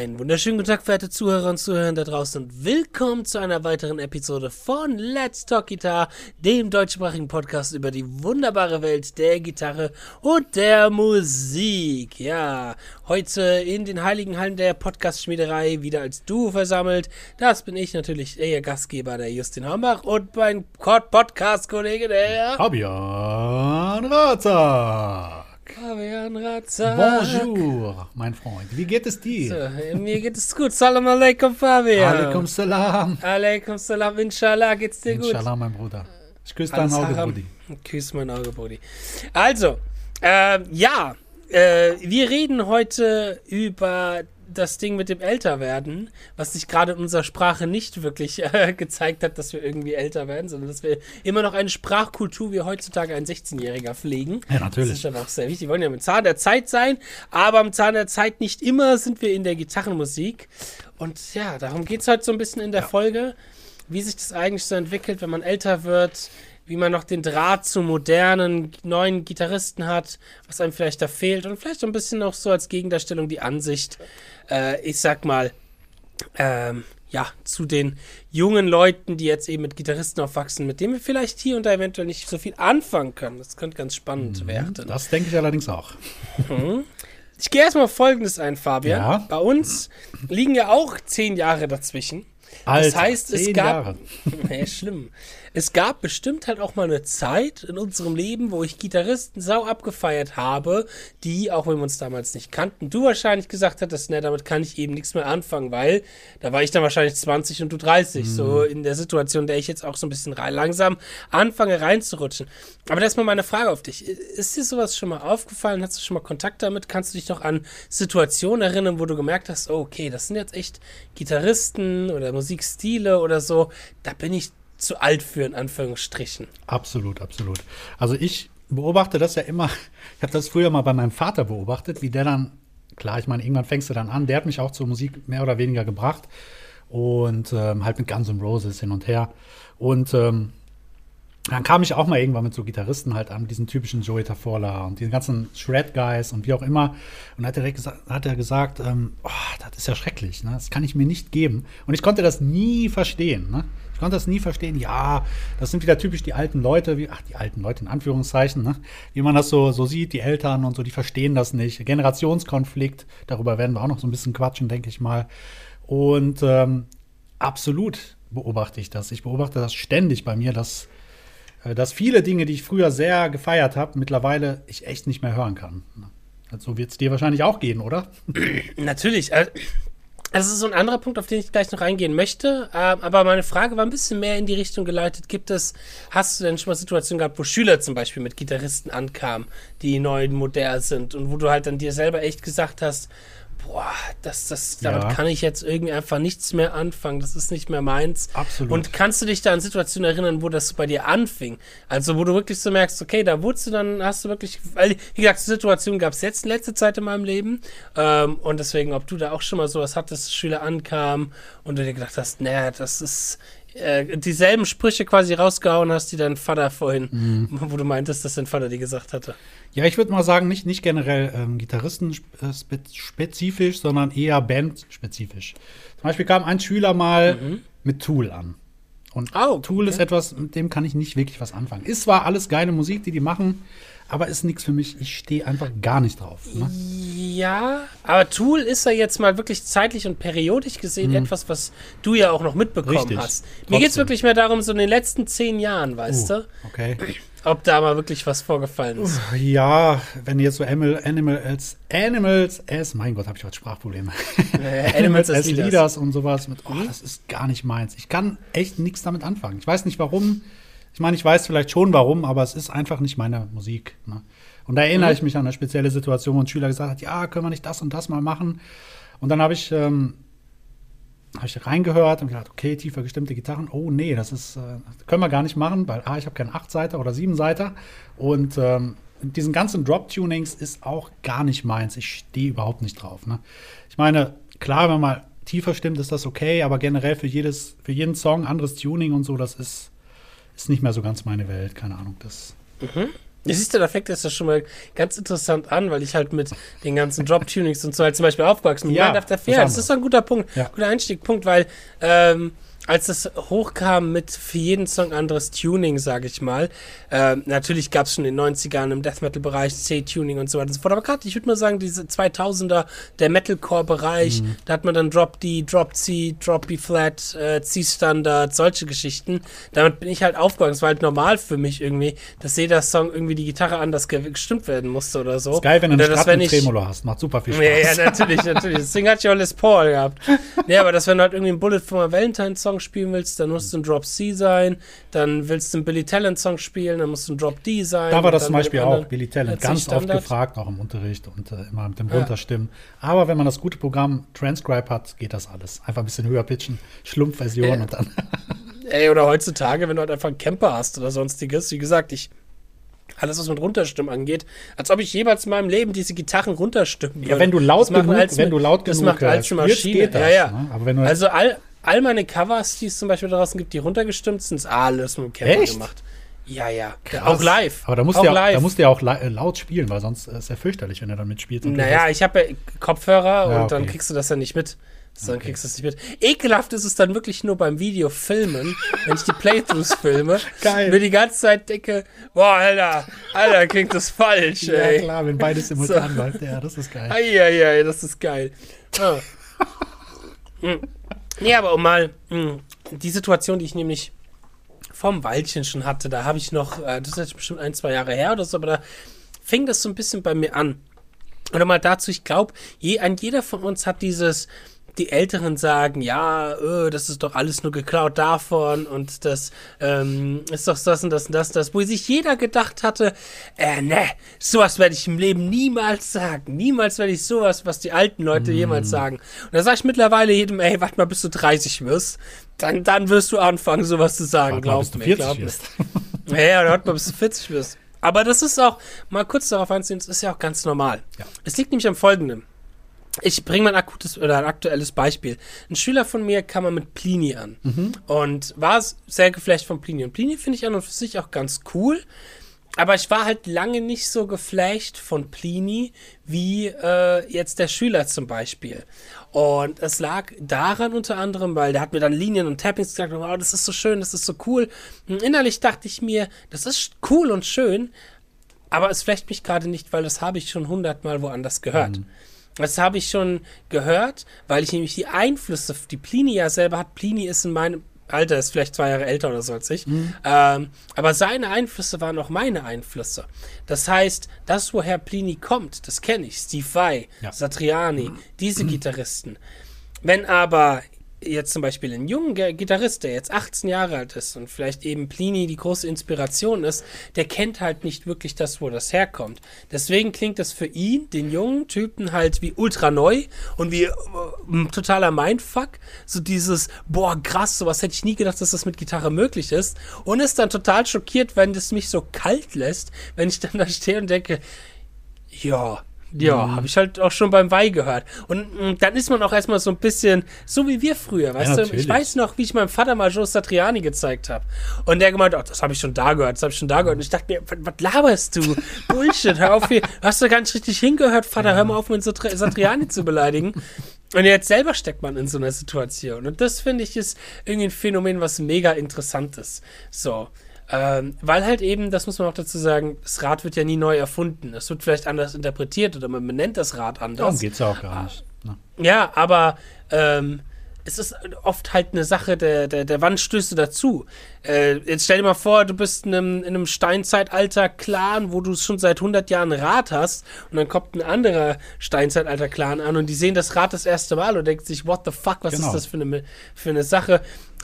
Einen wunderschönen guten Tag, verehrte Zuhörer und Zuhörer da draußen und willkommen zu einer weiteren Episode von Let's Talk Guitar, dem deutschsprachigen Podcast über die wunderbare Welt der Gitarre und der Musik. Ja, heute in den heiligen Hallen der Podcast-Schmiederei wieder als Duo versammelt. Das bin ich natürlich, Ihr Gastgeber, der Justin Hambach und mein Podcast-Kollege, der Fabian Razak. Bonjour, mein Freund. Wie geht es dir? So, mir geht es gut. Salam alaikum, Fabian. Alaikum salam. Alaikum salam. Inshallah geht's dir gut. Inshallah, mein Bruder. Ich küsse dein Auge, Brudi. Küss mein Auge, Brudi. Also, äh, ja, äh, wir reden heute über das Ding mit dem Älterwerden, was sich gerade in unserer Sprache nicht wirklich äh, gezeigt hat, dass wir irgendwie älter werden, sondern dass wir immer noch eine Sprachkultur wie heutzutage ein 16-Jähriger pflegen. Ja, natürlich. Das ist schon auch sehr wichtig. Wir wollen ja mit Zahn der Zeit sein, aber am Zahn der Zeit nicht immer sind wir in der Gitarrenmusik. Und ja, darum geht es heute so ein bisschen in der ja. Folge, wie sich das eigentlich so entwickelt, wenn man älter wird, wie man noch den Draht zu modernen, neuen Gitarristen hat, was einem vielleicht da fehlt und vielleicht so ein bisschen auch so als Gegendarstellung die Ansicht, äh, ich sag mal, ähm, ja, zu den jungen Leuten, die jetzt eben mit Gitarristen aufwachsen, mit denen wir vielleicht hier und da eventuell nicht so viel anfangen können. Das könnte ganz spannend mhm, werden. Das denke ich allerdings auch. Mhm. Ich gehe erstmal Folgendes ein, Fabian. Ja. Bei uns liegen ja auch zehn Jahre dazwischen. Alter, das heißt, es gab. Ja, schlimm es gab bestimmt halt auch mal eine Zeit in unserem Leben, wo ich Gitarristen sau abgefeiert habe, die, auch wenn wir uns damals nicht kannten, du wahrscheinlich gesagt hattest, ne, damit kann ich eben nichts mehr anfangen, weil da war ich dann wahrscheinlich 20 und du 30, mhm. so in der Situation, in der ich jetzt auch so ein bisschen rein, langsam anfange reinzurutschen. Aber das ist mal meine Frage auf dich. Ist dir sowas schon mal aufgefallen? Hast du schon mal Kontakt damit? Kannst du dich noch an Situationen erinnern, wo du gemerkt hast, oh, okay, das sind jetzt echt Gitarristen oder Musikstile oder so, da bin ich zu alt für, in Anführungsstrichen. Absolut, absolut. Also ich beobachte das ja immer, ich habe das früher mal bei meinem Vater beobachtet, wie der dann, klar, ich meine, irgendwann fängst du dann an, der hat mich auch zur Musik mehr oder weniger gebracht und ähm, halt mit Guns N' Roses hin und her. Und ähm, dann kam ich auch mal irgendwann mit so Gitarristen halt an, diesen typischen Joey Tafola und diesen ganzen Shred-Guys und wie auch immer. Und hat er, hat er gesagt, ähm, oh, das ist ja schrecklich, ne? das kann ich mir nicht geben. Und ich konnte das nie verstehen. Ne? Ich konnte das nie verstehen. Ja, das sind wieder typisch die alten Leute, wie, ach, die alten Leute in Anführungszeichen, ne? wie man das so, so sieht, die Eltern und so, die verstehen das nicht. Generationskonflikt, darüber werden wir auch noch so ein bisschen quatschen, denke ich mal. Und ähm, absolut beobachte ich das. Ich beobachte das ständig bei mir, dass, dass viele Dinge, die ich früher sehr gefeiert habe, mittlerweile ich echt nicht mehr hören kann. So also wird es dir wahrscheinlich auch gehen, oder? Natürlich. Also das ist so ein anderer Punkt, auf den ich gleich noch eingehen möchte. Ähm, aber meine Frage war ein bisschen mehr in die Richtung geleitet. Gibt es, hast du denn schon mal Situationen gehabt, wo Schüler zum Beispiel mit Gitarristen ankamen, die neu modern sind und wo du halt dann dir selber echt gesagt hast, boah, das, das, damit ja. kann ich jetzt irgendwie einfach nichts mehr anfangen. Das ist nicht mehr meins. Absolut. Und kannst du dich da an Situationen erinnern, wo das bei dir anfing? Also, wo du wirklich so merkst, okay, da wurdest du dann, hast du wirklich, weil, wie gesagt, Situationen gab es jetzt in letzter Zeit in meinem Leben. Ähm, und deswegen, ob du da auch schon mal sowas hattest, Schüler ankamen und du dir gedacht hast, naja, das ist, äh, dieselben Sprüche quasi rausgehauen hast, die dein Vater vorhin, mhm. wo du meintest, dass dein Vater die gesagt hatte. Ja, ich würde mal sagen, nicht, nicht generell ähm, Gitarristen-spezifisch, äh, sondern eher Band-spezifisch. Zum Beispiel kam ein Schüler mal mhm. mit Tool an. Und oh, Tool okay. ist etwas, mit dem kann ich nicht wirklich was anfangen. Ist zwar alles geile Musik, die die machen, aber ist nichts für mich. Ich stehe einfach gar nicht drauf. Ne? Ja, aber Tool ist ja jetzt mal wirklich zeitlich und periodisch gesehen mhm. etwas, was du ja auch noch mitbekommen Richtig. hast. Mir geht es wirklich mehr darum, so in den letzten zehn Jahren, weißt uh, du? Okay. Ob da mal wirklich was vorgefallen ist. Ja, wenn jetzt so Animal, Animals, Animals as, mein Gott, habe ich heute Sprachprobleme. Äh, Animals as Leaders. Leaders und sowas mit, oh, mhm. das ist gar nicht meins. Ich kann echt nichts damit anfangen. Ich weiß nicht warum. Ich meine, ich weiß vielleicht schon warum, aber es ist einfach nicht meine Musik. Ne? Und da erinnere mhm. ich mich an eine spezielle Situation, wo ein Schüler gesagt hat, ja, können wir nicht das und das mal machen? Und dann habe ich, ähm, hab ich reingehört und gedacht, okay, tiefer gestimmte Gitarren, oh nee, das ist, äh, können wir gar nicht machen, weil A, ich habe keinen 8-Seiter oder 7-Seiter und ähm, diesen ganzen Drop-Tunings ist auch gar nicht meins. Ich stehe überhaupt nicht drauf. Ne? Ich meine, klar, wenn man tiefer stimmt, ist das okay, aber generell für jedes, für jeden Song anderes Tuning und so, das ist ist nicht mehr so ganz meine Welt, keine Ahnung. Das, mhm. Ja, siehst du, da fängt das ja schon mal ganz interessant an, weil ich halt mit den ganzen Drop-Tunings und so halt zum Beispiel aufgewachsen bin. Ja, After das ist doch ein guter Punkt, Ja. guter Einstiegpunkt, weil ähm, als das hochkam mit für jeden Song anderes Tuning, sage ich mal, ähm, natürlich gab es schon in den 90ern im Death Metal-Bereich C-Tuning und so weiter und so fort, aber gerade, ich würde mal sagen, diese 2000er, der Metalcore-Bereich, Mhm. da hat man dann Drop D, Drop C, Drop B Flat, äh, C-Standard, solche Geschichten. Damit bin ich halt aufgewachsen. Es war halt normal für mich irgendwie, dass jeder Song irgendwie die Gitarre anders ge- gestimmt werden musste oder so. Ist geil, wenn du einen ich- Tremolo hast. Macht super viel Spaß. ja, ja, natürlich, natürlich. Deswegen hatte ich auch Les Paul gehabt. Nee, aber dass wenn du halt irgendwie einen Bullet for my Valentine Song spielen willst, dann musst du ein Drop C sein. Dann willst du einen Billy Talent Song spielen, dann musst du ein Drop D sein. Da war das zum Beispiel auch Billy Talent ganz oft gefragt, auch im Unterricht und äh, immer mit dem Ja. Runterstimmen. Aber wenn man das gute Programm Transcribe hat, geht das alles. Einfach ein bisschen höher pitchen, Schlumpfversion Ja. und dann. Ey, oder heutzutage, wenn du halt einfach einen Camper hast oder sonstiges, wie gesagt, ich. Alles, was mit Runterstimmen angeht, als ob ich jemals in meinem Leben diese Gitarren runterstimmen Ja, wenn du laut Das genug, als- wenn du laut das genug macht als Maschine. geht das. ja, ja. Ne? Aber wenn du Also all, all meine Covers, die es zum Beispiel draußen gibt, die runtergestimmt sind, ist alles mit dem Camper Echt? gemacht. Ja, ja. Krass. Auch live. Aber da musst auch du ja, live. da musst du ja auch äh, laut spielen, weil sonst äh, ist ja fürchterlich, wenn er dann du naja, ich habe ja Kopfhörer Ja, und dann okay. kriegst du das ja nicht mit. Dann kriegst du es nicht mit. Ekelhaft ist es dann wirklich nur beim Videofilmen, wenn ich die Playthroughs filme. Geil. Mir die ganze Zeit denke, boah, Alter, Alter, klingt das falsch, ja, ey. klar, wenn beides simultan läuft. Ja, das ist geil. Eieiei, das ist geil. Ah. Hm. Nee, aber um mal hm, die Situation, die ich nämlich vom Weilchen schon hatte, da habe ich noch, äh, das ist bestimmt ein, zwei Jahre her oder so, aber da fing das so ein bisschen bei mir an. Oder mal dazu, ich glaube, je, ein jeder von uns hat dieses, die Älteren sagen, ja, äh, das ist doch alles nur geklaut davon und das ähm, ist doch das und das und das und das, wo sich jeder gedacht hatte, äh, ne, sowas werde ich im Leben niemals sagen. Niemals werde ich sowas, was die alten Leute jemals sagen. Und da sage ich mittlerweile jedem, ey, warte mal, bis du 30 wirst, dann, dann wirst du anfangen, sowas zu sagen, Warte mal, glaub bis du mir, 40 glaub mir. ja, oder warte mal, bis du 40 wirst. Aber das ist auch, mal kurz darauf einzugehen, das ist ja auch ganz normal. Ja. Es liegt nämlich am Folgenden. Ich bringe mal ein akutes oder ein aktuelles Beispiel. Ein Schüler von mir kam mal mit Plini an und war sehr geflasht von Plini. Und Plini finde ich an und für sich auch ganz cool. Aber ich war halt lange nicht so geflasht von Plini wie äh, jetzt der Schüler zum Beispiel. Und es lag daran unter anderem, weil der hat mir dann Linien und Tappings gesagt, oh, das ist so schön, das ist so cool. Und innerlich dachte ich mir, das ist cool und schön, aber es flecht mich gerade nicht, weil das habe ich schon hundertmal woanders gehört. Das habe ich schon gehört, weil ich nämlich die Einflüsse, die Plini ja selber hat. Plini ist in meinem Alter, ist vielleicht zwei Jahre älter oder so als ich. Ähm, aber seine Einflüsse waren auch meine Einflüsse. Das heißt, das, woher Plini kommt, das kenne ich. Steve Vai, Ja. Satriani, diese Gitarristen. Wenn aber jetzt zum Beispiel ein junger Ge- Gitarrist, der jetzt 18 Jahre alt ist und vielleicht eben Plini die große Inspiration ist, der kennt halt nicht wirklich das, wo das herkommt. Deswegen klingt das für ihn, den jungen Typen, halt wie ultra neu und wie äh, totaler Mindfuck. So dieses, boah, krass, sowas hätte ich nie gedacht, dass das mit Gitarre möglich ist. Und ist dann total schockiert, wenn das mich so kalt lässt, wenn ich dann da stehe und denke, ja, ja, Mhm. habe ich halt auch schon beim Weih gehört. Und mm, dann ist man auch erstmal so ein bisschen, so wie wir früher, weißt du? Ich weiß noch, wie ich meinem Vater mal Joe Satriani gezeigt habe. Und der gemeint, oh, das habe ich schon da gehört, das habe ich schon da gehört. Und ich dachte mir, was, laberst du? Bullshit, hör auf hier. Hast du gar nicht richtig hingehört, Vater, hör mal auf, mit Satri Satriani zu beleidigen. Und jetzt selber steckt man in so einer Situation. Und das finde ich ist irgendwie ein Phänomen, was mega interessant ist. So. Ähm, weil halt eben, das muss man auch dazu sagen, das Rad wird ja nie neu erfunden. Es wird vielleicht anders interpretiert oder man benennt das Rad Darum anders. geht es ja auch gar nicht. Ne? Ja, aber ähm, es ist oft halt eine Sache der, der, der du dazu. Äh, jetzt stell dir mal vor, du bist in einem, in einem Steinzeitalter-Clan, wo du schon seit 100 Jahren ein Rad hast und dann kommt ein anderer Steinzeitalter-Clan an und die sehen das Rad das erste Mal und denken sich, what the fuck, was Genau. ist das für eine, für eine Sache?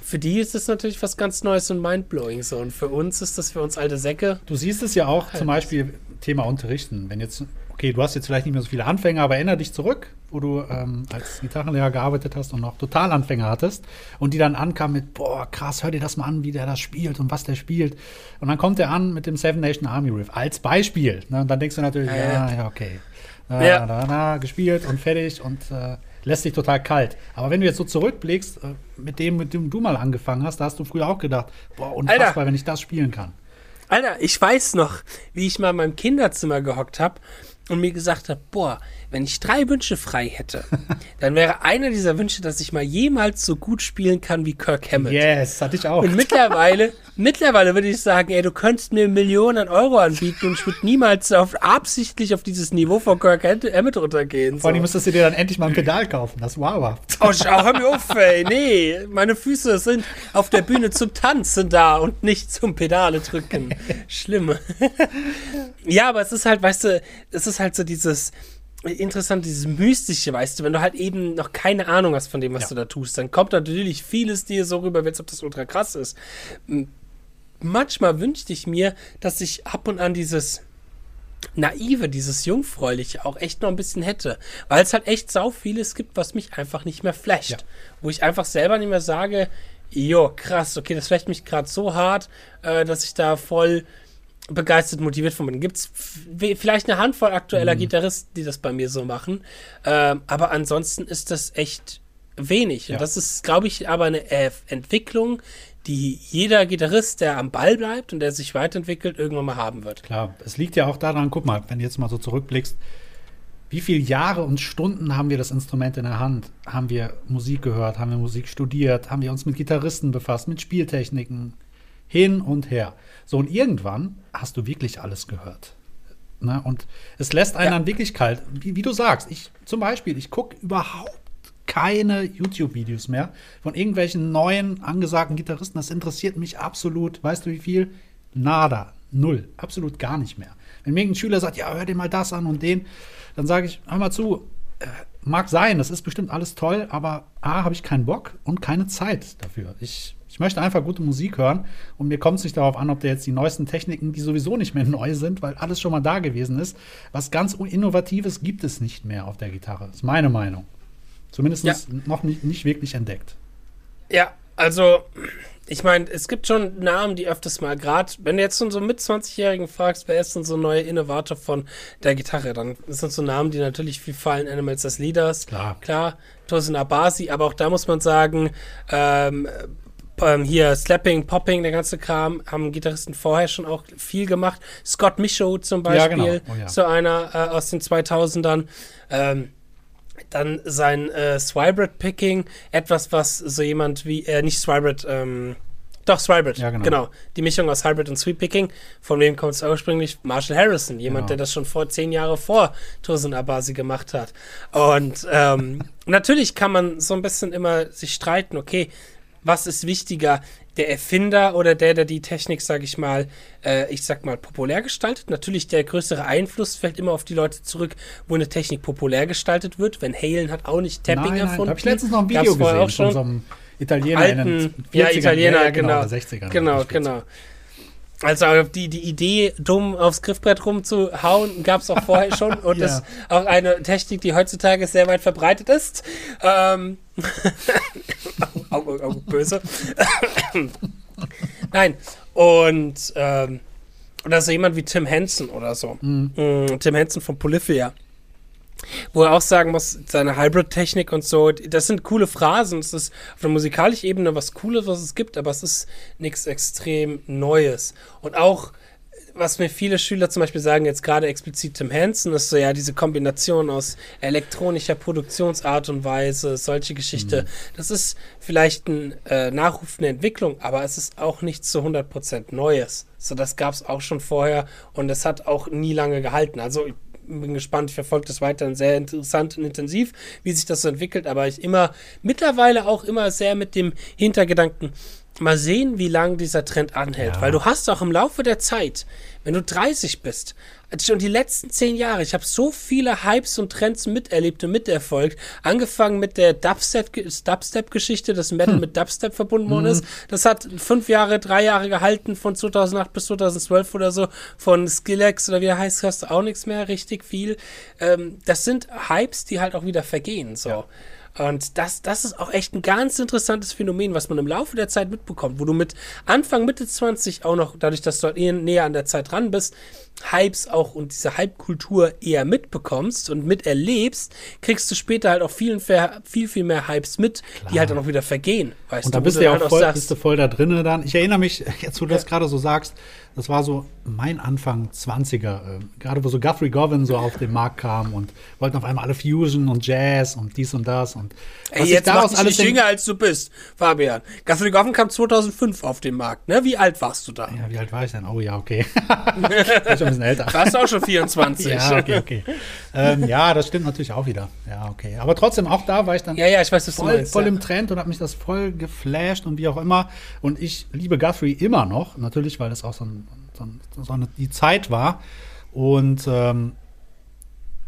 Für die ist das natürlich was ganz Neues und mindblowing so und für uns ist das für uns alte Säcke. Du siehst es ja auch zum Beispiel Thema Unterrichten. Wenn jetzt, okay, du hast jetzt vielleicht nicht mehr so viele Anfänger, aber erinnere dich zurück, wo du ähm, als Gitarrenlehrer gearbeitet hast und noch Totalanfänger hattest und die dann ankamen mit, boah, krass, hör dir das mal an, wie der das spielt und was der spielt. Und dann kommt er an mit dem Seven Nation Army Riff als Beispiel. Ne? Und dann denkst du natürlich, Ja, ja, ja. ja, okay. Na, Ja. na, na, gespielt und fertig und äh, lässt dich total kalt. Aber wenn du jetzt so zurückblickst, äh, mit dem, mit dem du mal angefangen hast, da hast du früher auch gedacht, boah, unfassbar, Alter. wenn ich das spielen kann. Alter, ich weiß noch, wie ich mal in meinem Kinderzimmer gehockt habe und mir gesagt habe, boah, wenn ich drei Wünsche frei hätte, dann wäre einer dieser Wünsche, dass ich mal jemals so gut spielen kann wie Kirk Hammett. Yes, hatte ich auch. Und mittlerweile, mittlerweile würde ich sagen, ey, du könntest mir Millionen an Euro anbieten und ich würde niemals auf, absichtlich auf dieses Niveau von Kirk Hammett runtergehen. Vor allem müsstest du dir dann endlich mal ein Pedal kaufen. Das aber. Oh, schau, hör mir auf, ey. Nee, meine Füße sind auf der Bühne zum Tanzen da und nicht zum Pedale drücken. Schlimm. ja, aber es ist halt, weißt du, es ist halt so dieses, interessant, dieses Mystische, weißt du, wenn du halt eben noch keine Ahnung hast von dem, was ja. du da tust, dann kommt natürlich vieles dir so rüber, als ob das ultra krass ist. Manchmal wünschte ich mir, dass ich ab und an dieses Naive, dieses Jungfräuliche auch echt noch ein bisschen hätte. Weil es halt echt sau vieles gibt, was mich einfach nicht mehr flasht. Ja. Wo ich einfach selber nicht mehr sage, jo, krass, okay, das flasht mich gerade so hart, äh, dass ich da voll begeistert motiviert von bin. Gibt es vielleicht eine Handvoll aktueller mhm. Gitarristen, die das bei mir so machen. Ähm, aber ansonsten ist das echt wenig. Ja. Und das ist, glaube ich, aber eine äh, Entwicklung, die jeder Gitarrist, der am Ball bleibt und der sich weiterentwickelt, irgendwann mal haben wird. Klar, es liegt ja auch daran, guck mal, wenn du jetzt mal so zurückblickst, wie viele Jahre und Stunden haben wir das Instrument in der Hand? Haben wir Musik gehört? Haben wir Musik studiert? Haben wir uns mit Gitarristen befasst, mit Spieltechniken? Hin und her. So, und irgendwann hast du wirklich alles gehört. Ne? Und es lässt einen ja. dann wirklich kalt. Wie, wie, du sagst, ich zum Beispiel, ich gucke überhaupt keine YouTube-Videos mehr von irgendwelchen neuen, angesagten Gitarristen. Das interessiert mich absolut. Weißt du, wie viel? Nada. Null. Absolut gar nicht mehr. Wenn mir ein Schüler sagt, ja, hör dir mal das an und den, dann sage ich, hör mal zu, äh, mag sein, das ist bestimmt alles toll, aber A, habe ich keinen Bock und keine Zeit dafür. Ich ich möchte einfach gute Musik hören und mir kommt es nicht darauf an, ob da jetzt die neuesten Techniken, die sowieso nicht mehr neu sind, weil alles schon mal da gewesen ist. Was ganz Innovatives gibt es nicht mehr auf der Gitarre. Das ist meine Meinung. Zumindest ja. noch nicht, nicht wirklich entdeckt. Ja, also ich meine, es gibt schon Namen, die öfters mal, gerade wenn du jetzt so mit 20-Jährigen fragst, wer ist denn so ein neuer Innovator von der Gitarre, dann sind so Namen, die natürlich viel fallen, Animals as Leaders, klar, klar Tosin Abasi, aber auch da muss man sagen, ähm, ähm, hier Slapping, Popping, der ganze Kram, haben Gitarristen vorher schon auch viel gemacht. Scott Michaud zum Beispiel, ja, genau. oh, ja. so einer äh, aus den 2000ern. Ähm, dann sein äh, Swibert-Picking, etwas, was so jemand wie, äh, nicht Swibert, ähm, doch, Swibert, ja, genau. genau. Die Mischung aus Hybrid und Sweep Picking. Von wem kommt es ursprünglich? Marshall Harrison, jemand, genau. der das schon vor zehn Jahre vor Tosin Abasi gemacht hat. Und ähm, natürlich kann man so ein bisschen immer sich streiten, okay, was ist wichtiger, der Erfinder oder der, der die Technik, sag ich mal, äh, ich sag mal, populär gestaltet? Natürlich, der größere Einfluss fällt immer auf die Leute zurück, wo eine Technik populär gestaltet wird. Wenn Halen hat auch nicht Tapping nein, nein, erfunden. Da habe ich letztens noch ein Video gesehen auch schon von so einem Italiener alten, in den 40ern, ja, Italiener, ja, genau, genau, 60ern. Genau, genau. Also die, die Idee, dumm aufs Griffbrett rumzuhauen, gab es auch vorher schon. Und ja. das ist auch eine Technik, die heutzutage sehr weit verbreitet ist. Ähm, Auge, Auge, böse. Nein. Und ähm, oder so jemand wie Tim Henson oder so. Mhm. Mm, Tim Henson von Polyphia. Wo er auch sagen muss, seine Hybrid-Technik und so, das sind coole Phrasen. Es ist auf der musikalischen Ebene was Cooles, was es gibt, aber es ist nichts extrem Neues. Und auch, was mir viele Schüler zum Beispiel sagen, jetzt gerade explizit Tim Hansen, ist so ja diese Kombination aus elektronischer Produktionsart und Weise, solche Geschichte. Mhm. Das ist vielleicht ein äh, Nachruf, eine Entwicklung, aber es ist auch nichts zu 100% Neues. So, das gab es auch schon vorher und es hat auch nie lange gehalten. Also, bin gespannt, ich verfolge das weiterhin sehr interessant und intensiv, wie sich das so entwickelt, aber ich immer, mittlerweile auch immer sehr mit dem Hintergedanken, mal sehen, wie lange dieser Trend anhält, ja. weil du hast auch im Laufe der Zeit, wenn du 30 bist, schon die letzten zehn Jahre, ich habe so viele Hypes und Trends miterlebt und miterfolgt. Angefangen mit der Dubstep-Geschichte, dass Metal hm. mit Dubstep verbunden worden mhm. ist. Das hat fünf Jahre, drei Jahre gehalten, von 2008 bis 2012 oder so. Von Skillex oder wie er heißt, hörst du auch nichts mehr, richtig viel. Ähm, das sind Hypes, die halt auch wieder vergehen. So. Ja. Und das, das ist auch echt ein ganz interessantes Phänomen, was man im Laufe der Zeit mitbekommt, wo du mit Anfang, Mitte 20 auch noch, dadurch, dass du halt eher näher an der Zeit dran bist, Hypes auch und diese Hype-Kultur eher mitbekommst und miterlebst, kriegst du später halt auch viel, viel, viel mehr Hypes mit, Klar. die halt dann auch wieder vergehen. Weißt und da bist du ja halt auch voll, bist du voll da drinnen dann. Ich erinnere mich, jetzt wo du ja. das gerade so sagst, das war so mein Anfang 20er, äh, gerade wo so Guthrie Govan so auf den Markt kam und wollten auf einmal alle Fusion und Jazz und dies und das und Ey, jetzt daraus mach dich nicht jünger als du bist, Fabian. Guthrie Govan kam 2005 auf den Markt, ne? Wie alt warst du da? Ja, wie alt war ich denn? Oh ja, okay. schon ein bisschen älter. Warst auch schon 24? ja, okay, okay. ähm, ja, das stimmt natürlich auch wieder. Ja, okay. Aber trotzdem, auch da war ich dann ja, ja, ich weiß, voll, meinst, voll ja. im Trend und habe mich das voll geflasht und wie auch immer. Und ich liebe Guthrie immer noch, natürlich, weil das auch so ein sondern die Zeit war. Und ähm,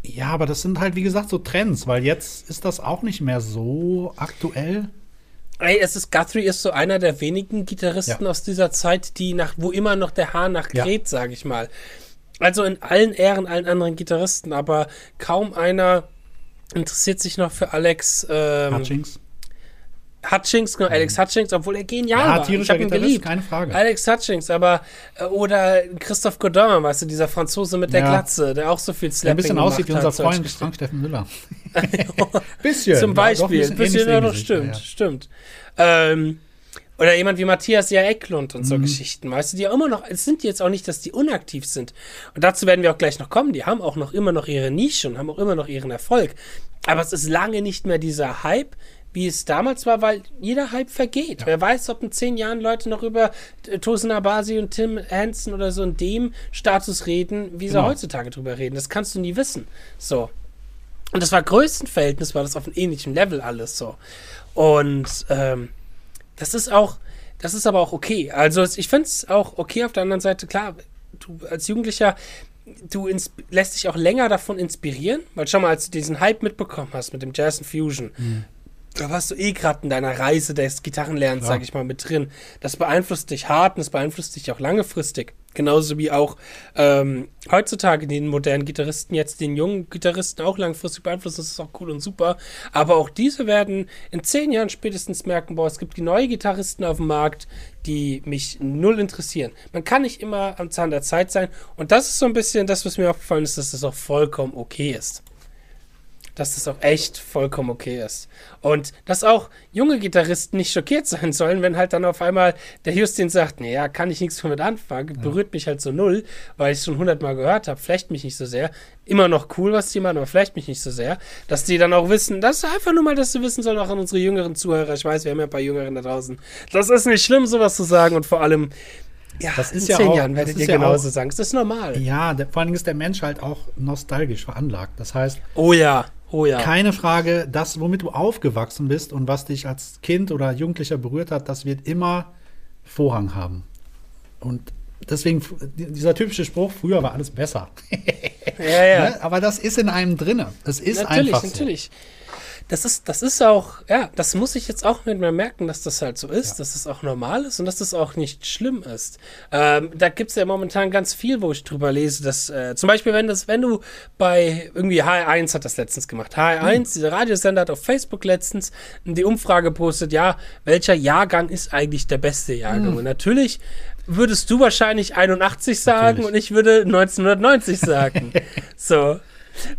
ja, aber das sind halt, wie gesagt, so Trends, weil jetzt ist das auch nicht mehr so aktuell. Ey, es ist Guthrie ist so einer der wenigen Gitarristen ja. aus dieser Zeit, die nach, wo immer noch der Haar nach kräht, ja. sage ich mal. Also in allen Ehren allen anderen Gitarristen, aber kaum einer interessiert sich noch für Alex ähm, Hutchings. Hutchings, genau, Alex mhm. Hutchings, obwohl er genial ja, war. Ich habe ihn geliebt. Keine Frage. Alex Hutchings, aber äh, oder Christoph Godin, weißt du, dieser Franzose mit der ja. Glatze, der auch so viel Slapping Der ein bisschen aussieht wie unser Freund Frank Steffen Müller. bisschen. Zum Beispiel. ein bisschen, ja, doch, stimmt, ja. stimmt. Ähm, oder jemand wie Matthias Ja Eklund und so mhm. Geschichten, weißt du, die auch immer noch, es sind jetzt auch nicht, dass die unaktiv sind. Und dazu werden wir auch gleich noch kommen. Die haben auch noch immer noch ihre Nische und haben auch immer noch ihren Erfolg. Aber es ist lange nicht mehr dieser Hype, wie es damals war, weil jeder Hype vergeht. Ja. Wer weiß, ob in zehn Jahren Leute noch über Tosin Abasi und Tim Hansen oder so in dem Status reden, wie sie genau. heutzutage drüber reden. Das kannst du nie wissen. So. Und das war Größenverhältnis, war das auf einem ähnlichen Level alles so. Und ähm, das ist auch, das ist aber auch okay. Also ich finde es auch okay auf der anderen Seite, klar, du als Jugendlicher, du lässt dich auch länger davon inspirieren, weil schau mal, als du diesen Hype mitbekommen hast mit dem Jazz Fusion, mhm da warst du eh gerade in deiner Reise des Gitarrenlernens, ja. sag ich mal, mit drin. Das beeinflusst dich hart und das beeinflusst dich auch langfristig. Genauso wie auch ähm, heutzutage den modernen Gitarristen jetzt den jungen Gitarristen auch langfristig beeinflussen. Das ist auch cool und super. Aber auch diese werden in zehn Jahren spätestens merken, boah, es gibt die neue Gitarristen auf dem Markt, die mich null interessieren. Man kann nicht immer am Zahn der Zeit sein. Und das ist so ein bisschen das, was mir aufgefallen ist, dass das auch vollkommen okay ist dass das auch echt vollkommen okay ist. Und dass auch junge Gitarristen nicht schockiert sein sollen, wenn halt dann auf einmal der Justin sagt, naja, kann ich nichts damit anfangen, berührt mich halt so null, weil ich es schon hundertmal gehört habe, vielleicht mich nicht so sehr. Immer noch cool, was die machen, aber vielleicht mich nicht so sehr. Dass die dann auch wissen, das ist einfach nur mal, dass sie wissen sollen, auch an unsere jüngeren Zuhörer. Ich weiß, wir haben ja ein paar Jüngeren da draußen. Das ist nicht schlimm, sowas zu sagen und vor allem, ja, das ist in ja zehn auch, Jahren werdet ihr ja genauso auch, sagen. Das ist normal. Ja, der, vor allem ist der Mensch halt auch nostalgisch veranlagt. Das heißt. Oh ja. Oh ja. Keine Frage, das, womit du aufgewachsen bist und was dich als Kind oder Jugendlicher berührt hat, das wird immer Vorrang haben. Und deswegen, dieser typische Spruch, früher war alles besser. ja, ja. Ne? Aber das ist in einem drinne. Das ist natürlich, einfach so. Natürlich, das ist, das ist auch, ja, das muss ich jetzt auch nicht mehr merken, dass das halt so ist, ja. dass das auch normal ist und dass das auch nicht schlimm ist. Ähm, da gibt es ja momentan ganz viel, wo ich drüber lese, dass äh, zum Beispiel, wenn das, wenn du bei irgendwie HR1 hat das letztens gemacht, HR1, hm. dieser Radiosender hat auf Facebook letztens die Umfrage postet, ja, welcher Jahrgang ist eigentlich der beste Jahrgang? Hm. Und natürlich würdest du wahrscheinlich 81 sagen Natürlich. und ich würde 1990 sagen. so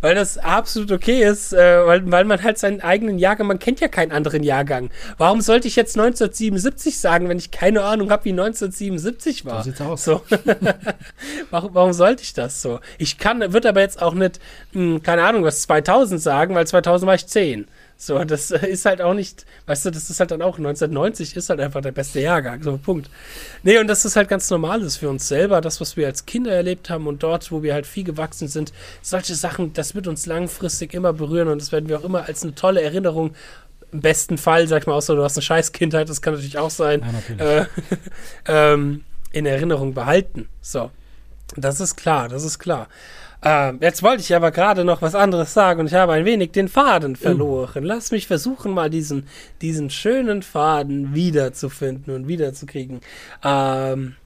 weil das absolut okay ist, äh, weil, weil man halt seinen eigenen Jahrgang, man kennt ja keinen anderen Jahrgang. Warum sollte ich jetzt 1977 sagen, wenn ich keine Ahnung habe, wie 1977 war? So sieht's aus. So. warum, warum sollte ich das so? Ich kann, wird aber jetzt auch nicht, mh, hm, keine Ahnung, was 2000 sagen, weil 2000 war ich 10. So, das äh, ist halt auch nicht, weißt du, das ist halt dann auch 1990 ist halt einfach der beste Jahrgang, so Punkt. Nee, und das ist halt ganz normales für uns selber, das, was wir als Kinder erlebt haben und dort, wo wir halt viel gewachsen sind, solche Sachen, das wird uns langfristig immer berühren und das werden wir auch immer als eine tolle Erinnerung im besten Fall, sag ich mal, außer du hast eine scheiß Kindheit, das kann natürlich auch sein, ja, äh, ähm, in Erinnerung behalten. So. Das ist klar, das ist klar. Ähm, jetzt wollte ich aber gerade noch was anderes sagen und ich habe ein wenig den Faden verloren. Uh. Lass mich versuchen, mal diesen, diesen schönen Faden wiederzufinden und wiederzukriegen. Ähm,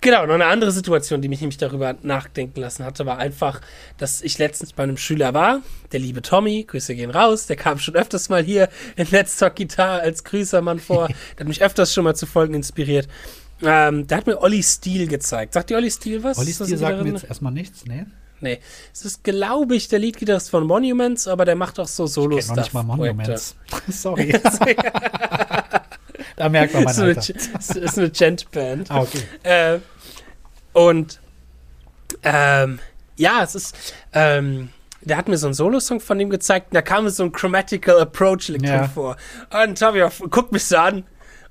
Genau, noch eine andere Situation, die mich nämlich darüber nachdenken lassen hatte, war einfach, dass ich letztens bei einem Schüler war, der liebe Tommy, Grüße gehen raus, der kam schon öfters mal hier in Let's Talk Guitar als Grüßermann vor, der hat mich öfters schon mal zu Folgen inspiriert. Ähm, der hat mir Olli Steele gezeigt. Sagt dir Olli Steele was? Olli Steele sagt mir jetzt erstmal nichts, ne? Nee. Es ist, glaube ich, der Leadgitarrist von Monuments, aber der macht auch so solo stuff noch nicht mal Monuments. Sorry. da merkt man mein ist Alter. Eine, ist eine Gent-Band. Ah, okay. Äh, und ähm, ja, es ist ähm, der hat mir so einen Solo-Song von ihm gezeigt, und da kam so ein Chromatical Approach liegt Ja. vor. Und Tommy guckt mich so an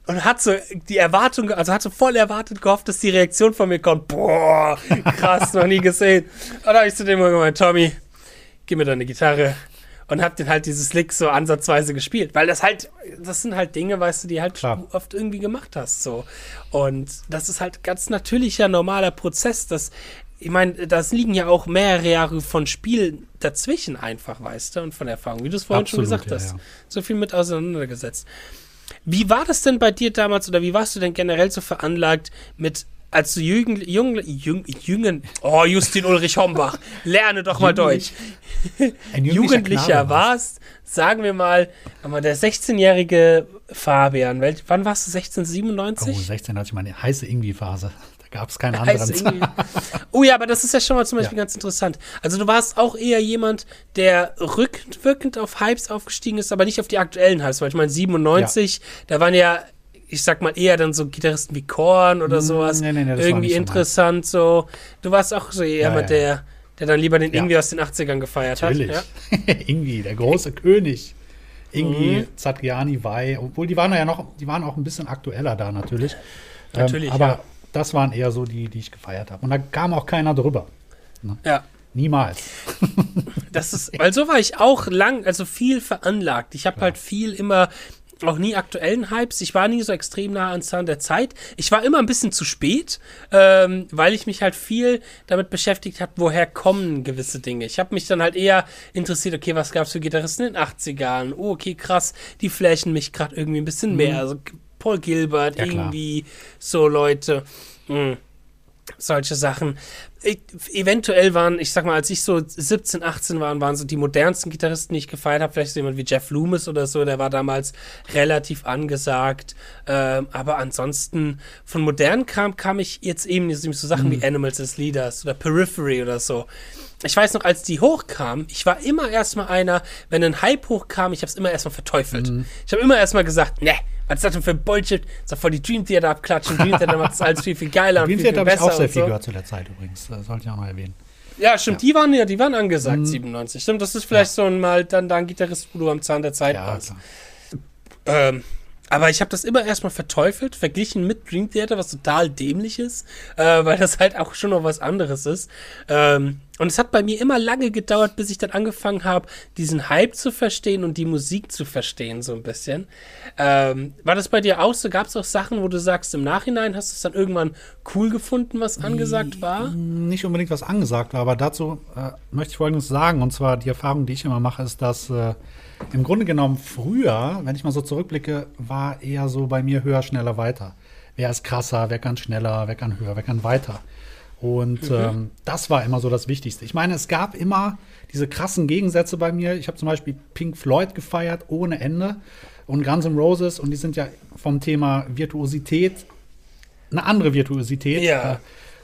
und hat so die Erwartung, also hat so voll erwartet gehofft, dass die Reaktion von mir kommt. Boah, krass, noch nie gesehen. Und da habe ich zu dem gemeint, Tommy, gib mir deine Gitarre. Und hab den halt dieses Lick so ansatzweise gespielt. Weil das halt, das sind halt Dinge, weißt du, die halt Klar. oft irgendwie gemacht hast. So. Und das ist halt ganz natürlicher, normaler Prozess, dass ich meine, das liegen ja auch mehrere Jahre von Spiel dazwischen einfach, weißt du, und von Erfahrung, wie du es vorhin schon Absolut, gesagt ja, hast. ja. So viel mit auseinandergesetzt. Wie war das denn bei dir damals oder wie warst du denn generell so veranlagt mit, als du Jügen, Jung, Jung, Jüngen, oh, Justin Ulrich Hombach, lerne doch mal Deutsch. Ein jugendlicher warst, sagen wir mal, aber der 16-jährige Fabian, welch, wann warst du, 16, Oh, 97? 16 hatte ich meine heiße Irgendwie-Phase. Gab es keine Heißt anderen. oh ja, aber das ist ja schon mal zum Beispiel Ja. ganz interessant. Also du warst auch eher jemand, der rückwirkend auf Hypes aufgestiegen ist, aber nicht auf die aktuellen Hypes, weil ich meine 97, da waren ja, ich sag mal eher dann so Gitarristen wie Korn oder Mm, sowas, nee, nee, nee, irgendwie interessant so. Du warst auch so eher Ja, jemand, ja. der der dann lieber den Ja. irgendwie aus den 80ern gefeiert Natürlich. hat. Ja? Irgendwie, der große König. Irgendwie Mhm. Zatriani, Vai, obwohl die waren ja noch, die waren auch ein bisschen aktueller da natürlich. Natürlich, ähm, aber ja. Das waren eher so die, die ich gefeiert habe. Und da kam auch keiner drüber. ja. Niemals. Das ist, weil so war ich auch lang, also viel veranlagt. Ich habe halt viel immer auch nie aktuellen Hypes. Ich war nie so extrem nah an Zahn der Zeit. Ich war immer ein bisschen zu spät, ähm, weil ich mich halt viel damit beschäftigt habe, woher kommen gewisse Dinge. Ich habe mich dann halt eher interessiert, okay, was gab es für Gitarristen in den 80ern? Oh, okay, krass, die flashen mich gerade irgendwie ein bisschen mehr. Also Paul Gilbert, Ja, klar. irgendwie so Leute. Hm solche Sachen. Ich, eventuell waren, ich sag mal, als ich so 17, 18 war, waren so die modernsten Gitarristen, die ich gefeiert habe, vielleicht so jemand wie Jeff Loomis oder so, der war damals relativ angesagt. Ähm, aber ansonsten von modernen Kram kam ich jetzt eben so Sachen wie Animals as Leaders oder Periphery oder so. Ich weiß noch, als die hochkamen, ich war immer erstmal einer, wenn ein Hype hochkam, ich habe es immer erstmal verteufelt. Ich habe immer erstmal gesagt, ne, was ist das denn für Bullshit? Ist voll die Dream Theater abklatschen. Dream Theater macht es alles viel, viel geiler und Dream viel, viel Theater habe ich besser auch sehr viel so. gehört zu der Zeit übrigens. Das sollte ich auch noch erwähnen. Ja, stimmt, die waren ja, die waren angesagt, 97. Stimmt, das ist vielleicht so ein mal dann da ein Gitarrist, wo du am Zahn der Zeit Ja, warst. klar. Ähm, aber ich habe das immer erstmal verteufelt, verglichen mit Dream Theater, was total dämlich ist, äh, weil das halt auch schon noch was anderes ist. Ähm, und es hat bei mir immer lange gedauert, bis ich dann angefangen habe, diesen Hype zu verstehen und die Musik zu verstehen, so ein bisschen. Ähm, war das bei dir auch so? Gab es auch Sachen, wo du sagst, im Nachhinein hast du es dann irgendwann cool gefunden, was angesagt war? Nicht unbedingt was angesagt war, aber dazu äh, möchte ich Folgendes sagen. Und zwar die Erfahrung, die ich immer mache, ist, dass äh, im Grunde genommen früher, wenn ich mal so zurückblicke, war eher so bei mir höher, schneller, weiter. Wer ist krasser, wer kann schneller, wer kann höher, wer kann weiter. Und ähm, das war immer so das Wichtigste. Ich meine, es gab immer diese krassen Gegensätze bei mir. Ich habe zum Beispiel Pink Floyd gefeiert ohne Ende und Guns N' Roses und die sind ja vom Thema Virtuosität eine andere Virtuosität Ja. äh,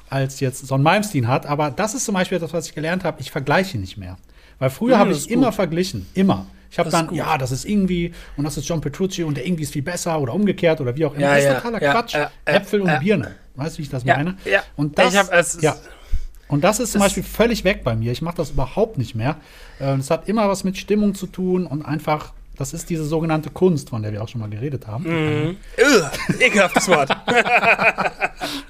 als jetzt Son Malmsteen hat. Aber das ist zum Beispiel das, was ich gelernt habe. Ich vergleiche nicht mehr. Weil früher Mhm, habe ich immer verglichen. Immer. Ich habe dann, ja, das ist irgendwie und das ist John Petrucci und der irgendwie ist viel besser oder umgekehrt oder wie auch immer. Ja, das ist ja, totaler ja, Quatsch. äh, äh, Äpfel und äh. Birne. Weißt du, wie ich das meine? ja. Und das, Ich hab- ja. Und das ist zum Beispiel völlig weg bei mir. Ich mache das überhaupt nicht mehr. Äh, Es hat immer was mit Stimmung zu tun und einfach, das ist diese sogenannte Kunst, von der wir auch schon mal geredet haben. Mhm. Ekelhaftes Wort.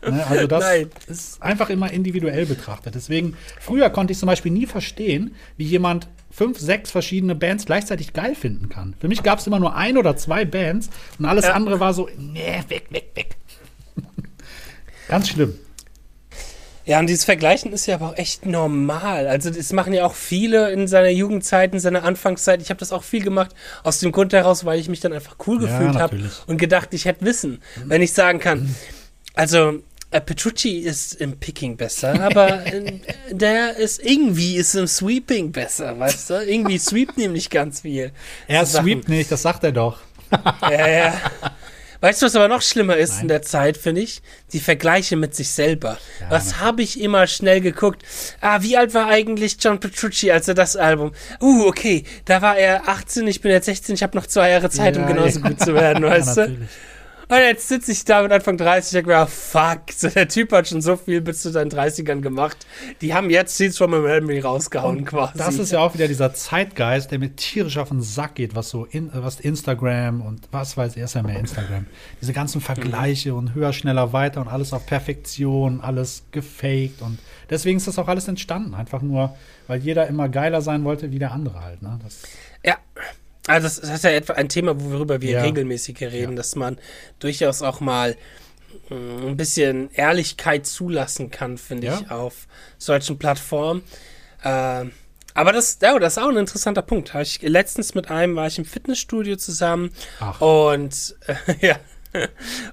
Ne? Also das Nein. ist einfach immer individuell betrachtet. Deswegen, früher konnte ich zum Beispiel nie verstehen, wie jemand fünf, sechs verschiedene Bands gleichzeitig geil finden kann. Für mich gab es immer nur ein oder zwei Bands und alles Ja. andere war so, nee, weg, weg, weg. Ganz schlimm. Ja, und dieses Vergleichen ist ja aber auch echt normal. Also das machen ja auch viele in seiner Jugendzeit, in seiner Anfangszeit. Ich habe das auch viel gemacht aus dem Grund heraus, weil ich mich dann einfach cool Ja, gefühlt habe und gedacht, ich hätte Wissen. Wenn ich sagen kann, also Petrucci ist im Picking besser, aber äh, der ist irgendwie ist im Sweeping besser, weißt du? Irgendwie sweept nämlich ganz viel. Er Sachen. sweept nicht, das sagt er doch. Ja, ja. Weißt du, was aber noch schlimmer ist in der Zeit, finde ich? Die Vergleiche mit sich selber. Ja, was habe ich immer schnell geguckt? Ah, wie alt war eigentlich John Petrucci, als er das Album? Uh, okay, da war er 18, ich bin jetzt 16, ich habe noch zwei Jahre Zeit, um Ja, genauso ja. gut zu werden, weißt ja, du? natürlich. Und jetzt sitze ich da mit Anfang 30 und denke mir, ah, fuck, so der Typ hat schon so viel bis zu seinen 30ern gemacht. Die haben jetzt Seeds from a Memory rausgehauen quasi. Das ist ja auch wieder dieser Zeitgeist, der mir tierisch auf den Sack geht, was so in, was Instagram und was weiß er ist ja mehr Instagram. Diese ganzen Vergleiche und höher, schneller, weiter und alles auf Perfektion, alles gefaked und deswegen ist das auch alles entstanden. Einfach nur, weil jeder immer geiler sein wollte wie der andere halt. Ne? Das, Ja. Also das, ist ja etwa ein Thema, worüber wir Ja. regelmäßig reden, Ja. dass man durchaus auch mal mh, ein bisschen Ehrlichkeit zulassen kann, finde Ja. ich, auf solchen Plattformen. Ähm, aber das, ja, das ist auch ein interessanter Punkt. Ich, letztens mit einem war ich im Fitnessstudio zusammen Ach. und äh, ja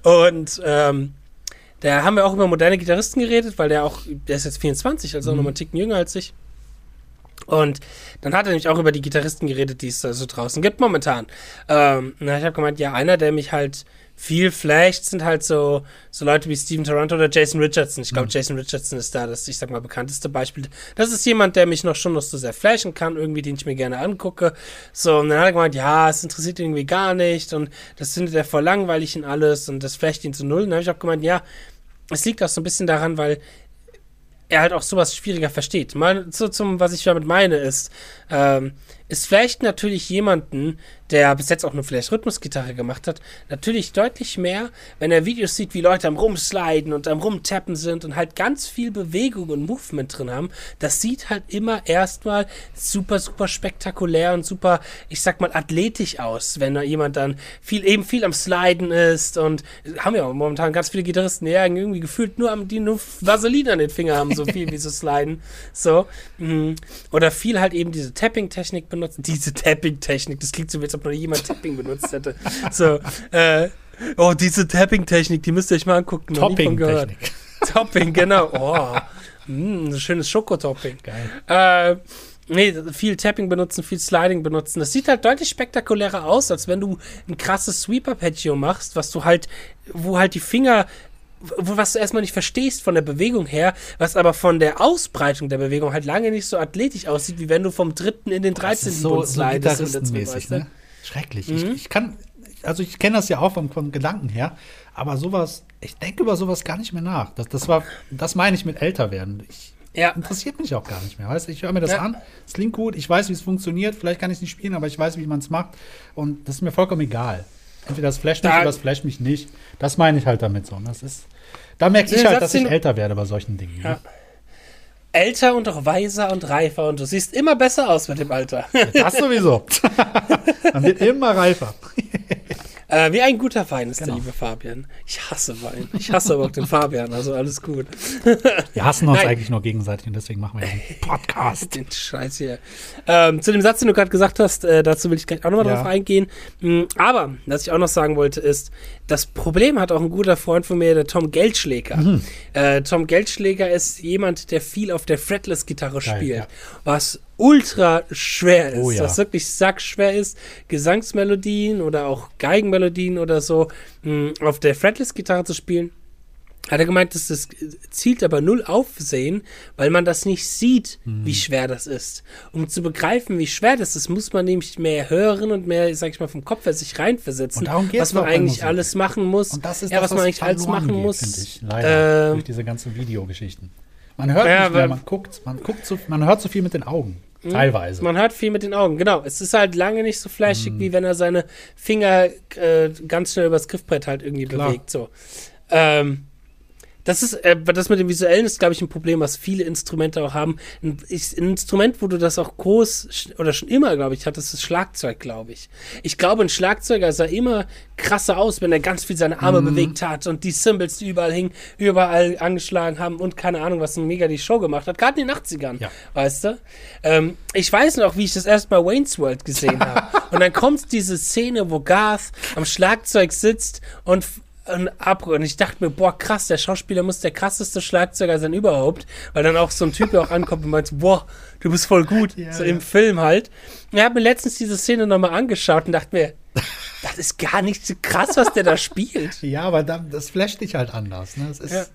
und ähm, da haben wir auch über moderne Gitarristen geredet, weil der auch, der ist jetzt 24, also auch noch mal einen Ticken jünger als ich. Und dann hat er nämlich auch über die Gitarristen geredet, die es da so draußen gibt momentan. Ähm, na, ich habe gemeint, ja, einer, der mich halt viel flasht, sind halt so, so Leute wie Steven Toronto oder Jason Richardson. Ich glaube, Jason Richardson ist da das, ich sag mal, bekannteste Beispiel. Das ist jemand, der mich noch schon noch so sehr flashen kann, irgendwie, den ich mir gerne angucke. So, und dann hat er gemeint, ja, es interessiert ihn irgendwie gar nicht und das findet er voll langweilig in alles und das flasht ihn zu null. Und dann habe ich auch gemeint, ja, es liegt auch so ein bisschen daran, weil er halt auch sowas schwieriger versteht. Mal so zum, was ich damit meine, ist, ähm, ist vielleicht natürlich jemanden, der bis jetzt auch nur vielleicht Rhythmusgitarre gemacht hat, natürlich deutlich mehr, wenn er Videos sieht, wie Leute am Rumsliden und am Rumtappen sind und halt ganz viel Bewegung und Movement drin haben. Das sieht halt immer erstmal super, super spektakulär und super, ich sag mal, athletisch aus, wenn da jemand dann viel, eben viel am Sliden ist und haben ja momentan ganz viele Gitarristen, die ja irgendwie gefühlt nur am, die nur Vaseline an den Finger haben, so viel wie sie sliden. So. mhm. Oder viel halt eben diese Tapping-Technik benutzen. Diese Tapping-Technik, das klingt so, wie als ob noch jemand Tapping benutzt hätte. So, äh, oh, diese Tapping-Technik, die müsst ihr euch mal angucken. Topping-Technik. Topping, genau. Oh, mm, ein schönes Schokotopping. Geil. Äh, nee, viel Tapping benutzen, viel Sliding benutzen. Das sieht halt deutlich spektakulärer aus, als wenn du ein krasses Sweep-Arpeggio machst, was du halt, wo halt die Finger, wo, was du erstmal nicht verstehst von der Bewegung her, was aber von der Ausbreitung der Bewegung halt lange nicht so athletisch aussieht, wie wenn du vom dritten in den Das 13. ist so, Bund so slidest gitarristenmäßig, weißt du? ne? Schrecklich. Ich, ich kann, also ich kenne das ja auch vom, vom Gedanken her, aber sowas, ich denke über sowas gar nicht mehr nach. Das, das war, das meine ich mit älter werden. Ich, Ja. interessiert mich auch gar nicht mehr. Weißt? Ich höre mir das Ja. an, es klingt gut, ich weiß, wie es funktioniert, vielleicht kann ich es nicht spielen, aber ich weiß, wie man es macht. Und das ist mir vollkommen egal. Entweder das flasht mich Da- oder das flasht mich nicht. Das meine ich halt damit so. Und das ist, da merke ich halt, Satz, dass ich älter werde bei solchen Dingen. Ja. Ne? Älter und auch weiser und reifer und du siehst immer besser aus mit dem Alter. Das sowieso. man wird immer reifer. Äh, wie ein guter Wein ist Genau. der liebe Fabian. Ich hasse Wein. Ich hasse aber auch den Fabian, also alles gut. Wir hassen uns Nein. eigentlich nur gegenseitig und deswegen machen wir diesen Podcast. Den Scheiß hier. Ähm, zu dem Satz, den du gerade gesagt hast, äh, dazu will ich gleich auch nochmal Ja. drauf eingehen. Mm, Aber, was ich auch noch sagen wollte, ist, das Problem hat auch ein guter Freund von mir, der Tom Geldschläger. Mhm. Äh, Tom Geldschläger ist jemand, der viel auf der Fretless-Gitarre spielt, ja. was ultra schwer ist, Oh ja. was wirklich sackschwer ist, Gesangsmelodien oder auch Geigenmelodien oder so mh, auf der Fretless-Gitarre zu spielen. Hat er gemeint, dass das zielt aber null Aufsehen, weil man das nicht sieht, Mhm. wie schwer das ist. Um zu begreifen, wie schwer das ist, muss man nämlich mehr hören und mehr, sag ich mal, vom Kopf her sich reinversetzen, Und darum geht's was man eigentlich alles machen muss. Und das ist ja, das, was man eigentlich alles machen geht, muss. ich, leider, Ähm, durch diese ganzen Videogeschichten. Man hört Ja, nicht mehr, man guckt, man guckt so, man hört so viel mit den Augen. Teilweise. Mhm. Man hört viel mit den Augen, genau. Es ist halt lange nicht so flashig, wie wenn er seine Finger äh, ganz schnell übers Griffbrett halt irgendwie Klar. bewegt. So. Ähm, das ist, äh, das mit dem Visuellen ist, glaube ich, ein Problem, was viele Instrumente auch haben. Ein, ich, ein Instrument, wo du das auch groß oder schon immer, glaube ich, hattest, ist Schlagzeug, glaube ich. Ich glaube, ein Schlagzeuger sah immer krasser aus, wenn er ganz viel seine Arme bewegt hat und die Cymbals, die überall hingen, überall angeschlagen haben und keine Ahnung, was ein mega die Show gemacht hat. Gerade in den 80ern, Ja. weißt du? Ähm, ich weiß noch, wie ich das erst mal Wayne's World gesehen habe. und dann kommt diese Szene, wo Garth am Schlagzeug sitzt und f- und ab und ich dachte mir, boah, krass, der Schauspieler muss der krasseste Schlagzeuger sein überhaupt, weil dann auch so ein Typ auch ankommt und meint, boah, du bist voll gut, Ja, so ja. im Film halt. Und ich habe mir letztens diese Szene nochmal angeschaut und dachte mir, das ist gar nicht so krass, was der da spielt. Ja, aber da, das flasht dich halt anders. Ne? Das ist, Ja.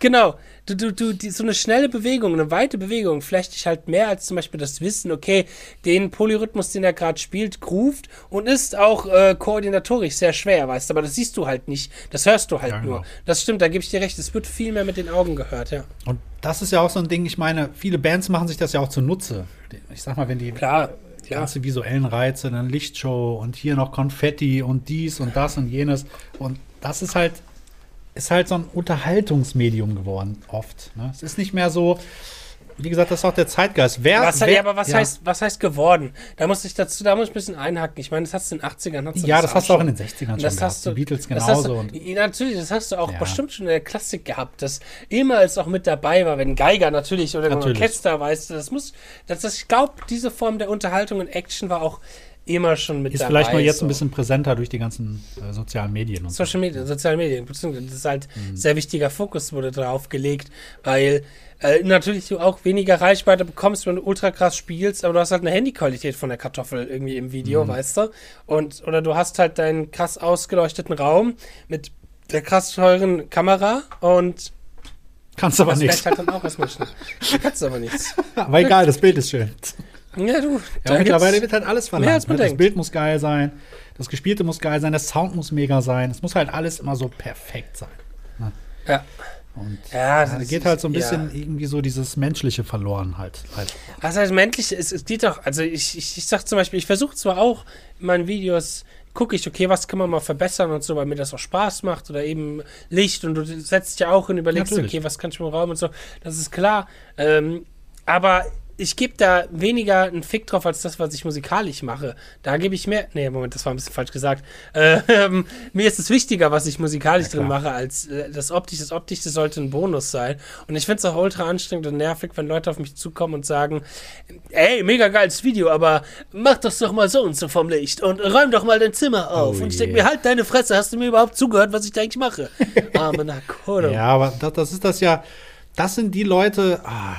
Genau. Du, du, du, die, so eine schnelle Bewegung, eine weite Bewegung, vielleicht dich halt mehr als zum Beispiel das Wissen, okay, den Polyrhythmus, den er gerade spielt, groovt und ist auch äh, koordinatorisch sehr schwer, weißt du, aber das siehst du halt nicht. Das hörst du halt Ja, nur. genau. Das stimmt, da gebe ich dir recht. Es wird viel mehr mit den Augen gehört, ja. Und das ist ja auch so ein Ding, ich meine, viele Bands machen sich das ja auch zunutze. Ich sag mal, wenn die Klar. Ja. ganze visuellen Reize, dann Lichtshow und hier noch Konfetti und dies und das und jenes. Und das ist halt, ist halt so ein Unterhaltungsmedium geworden, oft. Ne? Es ist nicht mehr so, wie gesagt, das ist auch der Zeitgeist. Wer, Was, wer, ja, aber was ja. heißt, was heißt geworden? Da muss ich dazu, da muss ich ein bisschen einhaken. Ich meine, das hast du in den 80ern. Hast du Ja, das hast du auch in den 60ern schon das gehabt. hast du, Die Beatles das genauso. Du, und ja, natürlich, das hast du auch Ja. bestimmt schon in der Klassik gehabt, dass immer es auch mit dabei war, wenn Geiger natürlich oder Natürlich. Orchester, weißt du, das muss, das, das, ich glaube, diese Form der Unterhaltung und Action war auch immer schon mit ist dabei. vielleicht nur jetzt so. ein bisschen präsenter durch die ganzen äh, sozialen Medien und so. Social Media, soziale Medien, beziehungsweise das ist halt Mhm. sehr wichtiger Fokus wurde drauf gelegt, weil äh, natürlich du auch weniger Reichweite bekommst, wenn du ultra krass spielst, aber du hast halt eine Handyqualität von der Kartoffel irgendwie im Mhm. Video, weißt du? Und oder du hast halt deinen krass ausgeleuchteten Raum mit der krass teuren Kamera und Kannst aber nichts. halt dann auch erstmal schnell. Kannst aber nichts. Aber egal, das Bild ist schön. Ja, du. Ja, mittlerweile wird halt alles verlangt. als man ne? Das denkt. Bild muss geil sein, das Gespielte muss geil sein, der Sound muss mega sein. Es muss halt alles immer so perfekt sein. ja. Und Ja, ja, das da geht halt so ein ja. bisschen irgendwie so dieses Menschliche verloren halt. halt. Was heißt menschlich? Es, es geht doch, also ich, ich, ich sag zum Beispiel, ich versuche zwar auch in meinen Videos, gucke ich, okay, was kann man mal verbessern und so, weil mir das auch Spaß macht oder eben Licht und du setzt dich ja auch hin, überlegst, Natürlich. okay, was kann ich mit dem Raum und so, das ist klar. Ähm, aber ich gebe da weniger einen Fick drauf, als das, was ich musikalisch mache. Da gebe ich mehr. Nee, Moment, das war ein bisschen falsch gesagt. Ähm, mir ist es wichtiger, was ich musikalisch Ja, drin mache, als äh, das Optische. Das Optische sollte ein Bonus sein. Und ich finde es auch ultra anstrengend und nervig, wenn Leute auf mich zukommen und sagen: Ey, mega geiles Video, aber mach das doch mal so und so vom Licht und räum doch mal dein Zimmer auf. Oh und ich denke je. mir: Halt deine Fresse, hast du mir überhaupt zugehört, was ich da eigentlich mache? Arme Nakodo. Ja, aber das, das ist das ja, das sind die Leute, ah,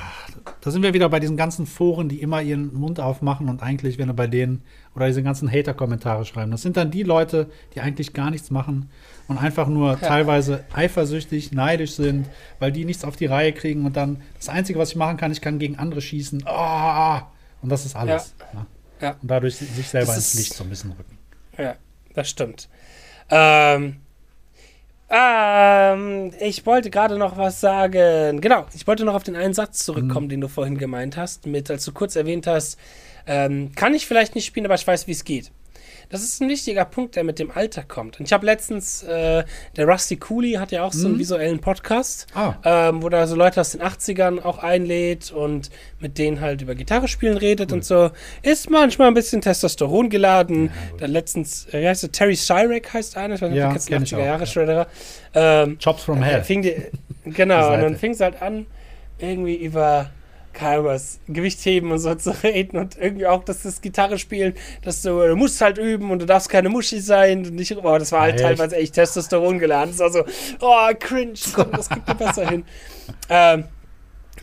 da sind wir wieder bei diesen ganzen Foren, die immer ihren Mund aufmachen und eigentlich, wenn du bei denen oder diese ganzen Hater-Kommentare schreiben, das sind dann die Leute, die eigentlich gar nichts machen und einfach nur teilweise eifersüchtig, neidisch sind, weil die nichts auf die Reihe kriegen und dann das Einzige, was ich machen kann, ich kann gegen andere schießen. Ah, und das ist alles. ne? Ja. Und dadurch sich selber Das ins Licht so ein bisschen rücken. Ja, das stimmt. Ähm, ähm, ich wollte gerade noch was sagen. Genau, ich wollte noch auf den einen Satz zurückkommen, den du vorhin gemeint hast, mit, als du kurz erwähnt hast, ähm, kann ich vielleicht nicht spielen, aber ich weiß, wie es geht. Das ist ein wichtiger Punkt, der mit dem Alter kommt. Und ich habe letztens, äh, der Rusty Cooley hat ja auch so einen visuellen Podcast, Ah. ähm, wo da so Leute aus den 80ern auch einlädt und mit denen halt über Gitarre spielen redet und so. Ist manchmal ein bisschen Testosteron geladen. da letztens, äh, wie heißt der? Terry Cyrek heißt einer, ich weiß nicht, Ja, kennst, kenn ich 80er auch, Jahre ja. Shredderer. Ähm, Chops from äh, Hell. die, genau, und dann fing es halt an, irgendwie über Ahnung was, Gewichtheben und so zu reden und irgendwie auch, dass das Gitarre spielen, dass du, du musst halt üben und du darfst keine Muschi sein und nicht, oh, das war halt Echt? teilweise echt Testosteron geladen. Das war so, oh, cringe, komm, das kriegt ihr besser hin. Ähm,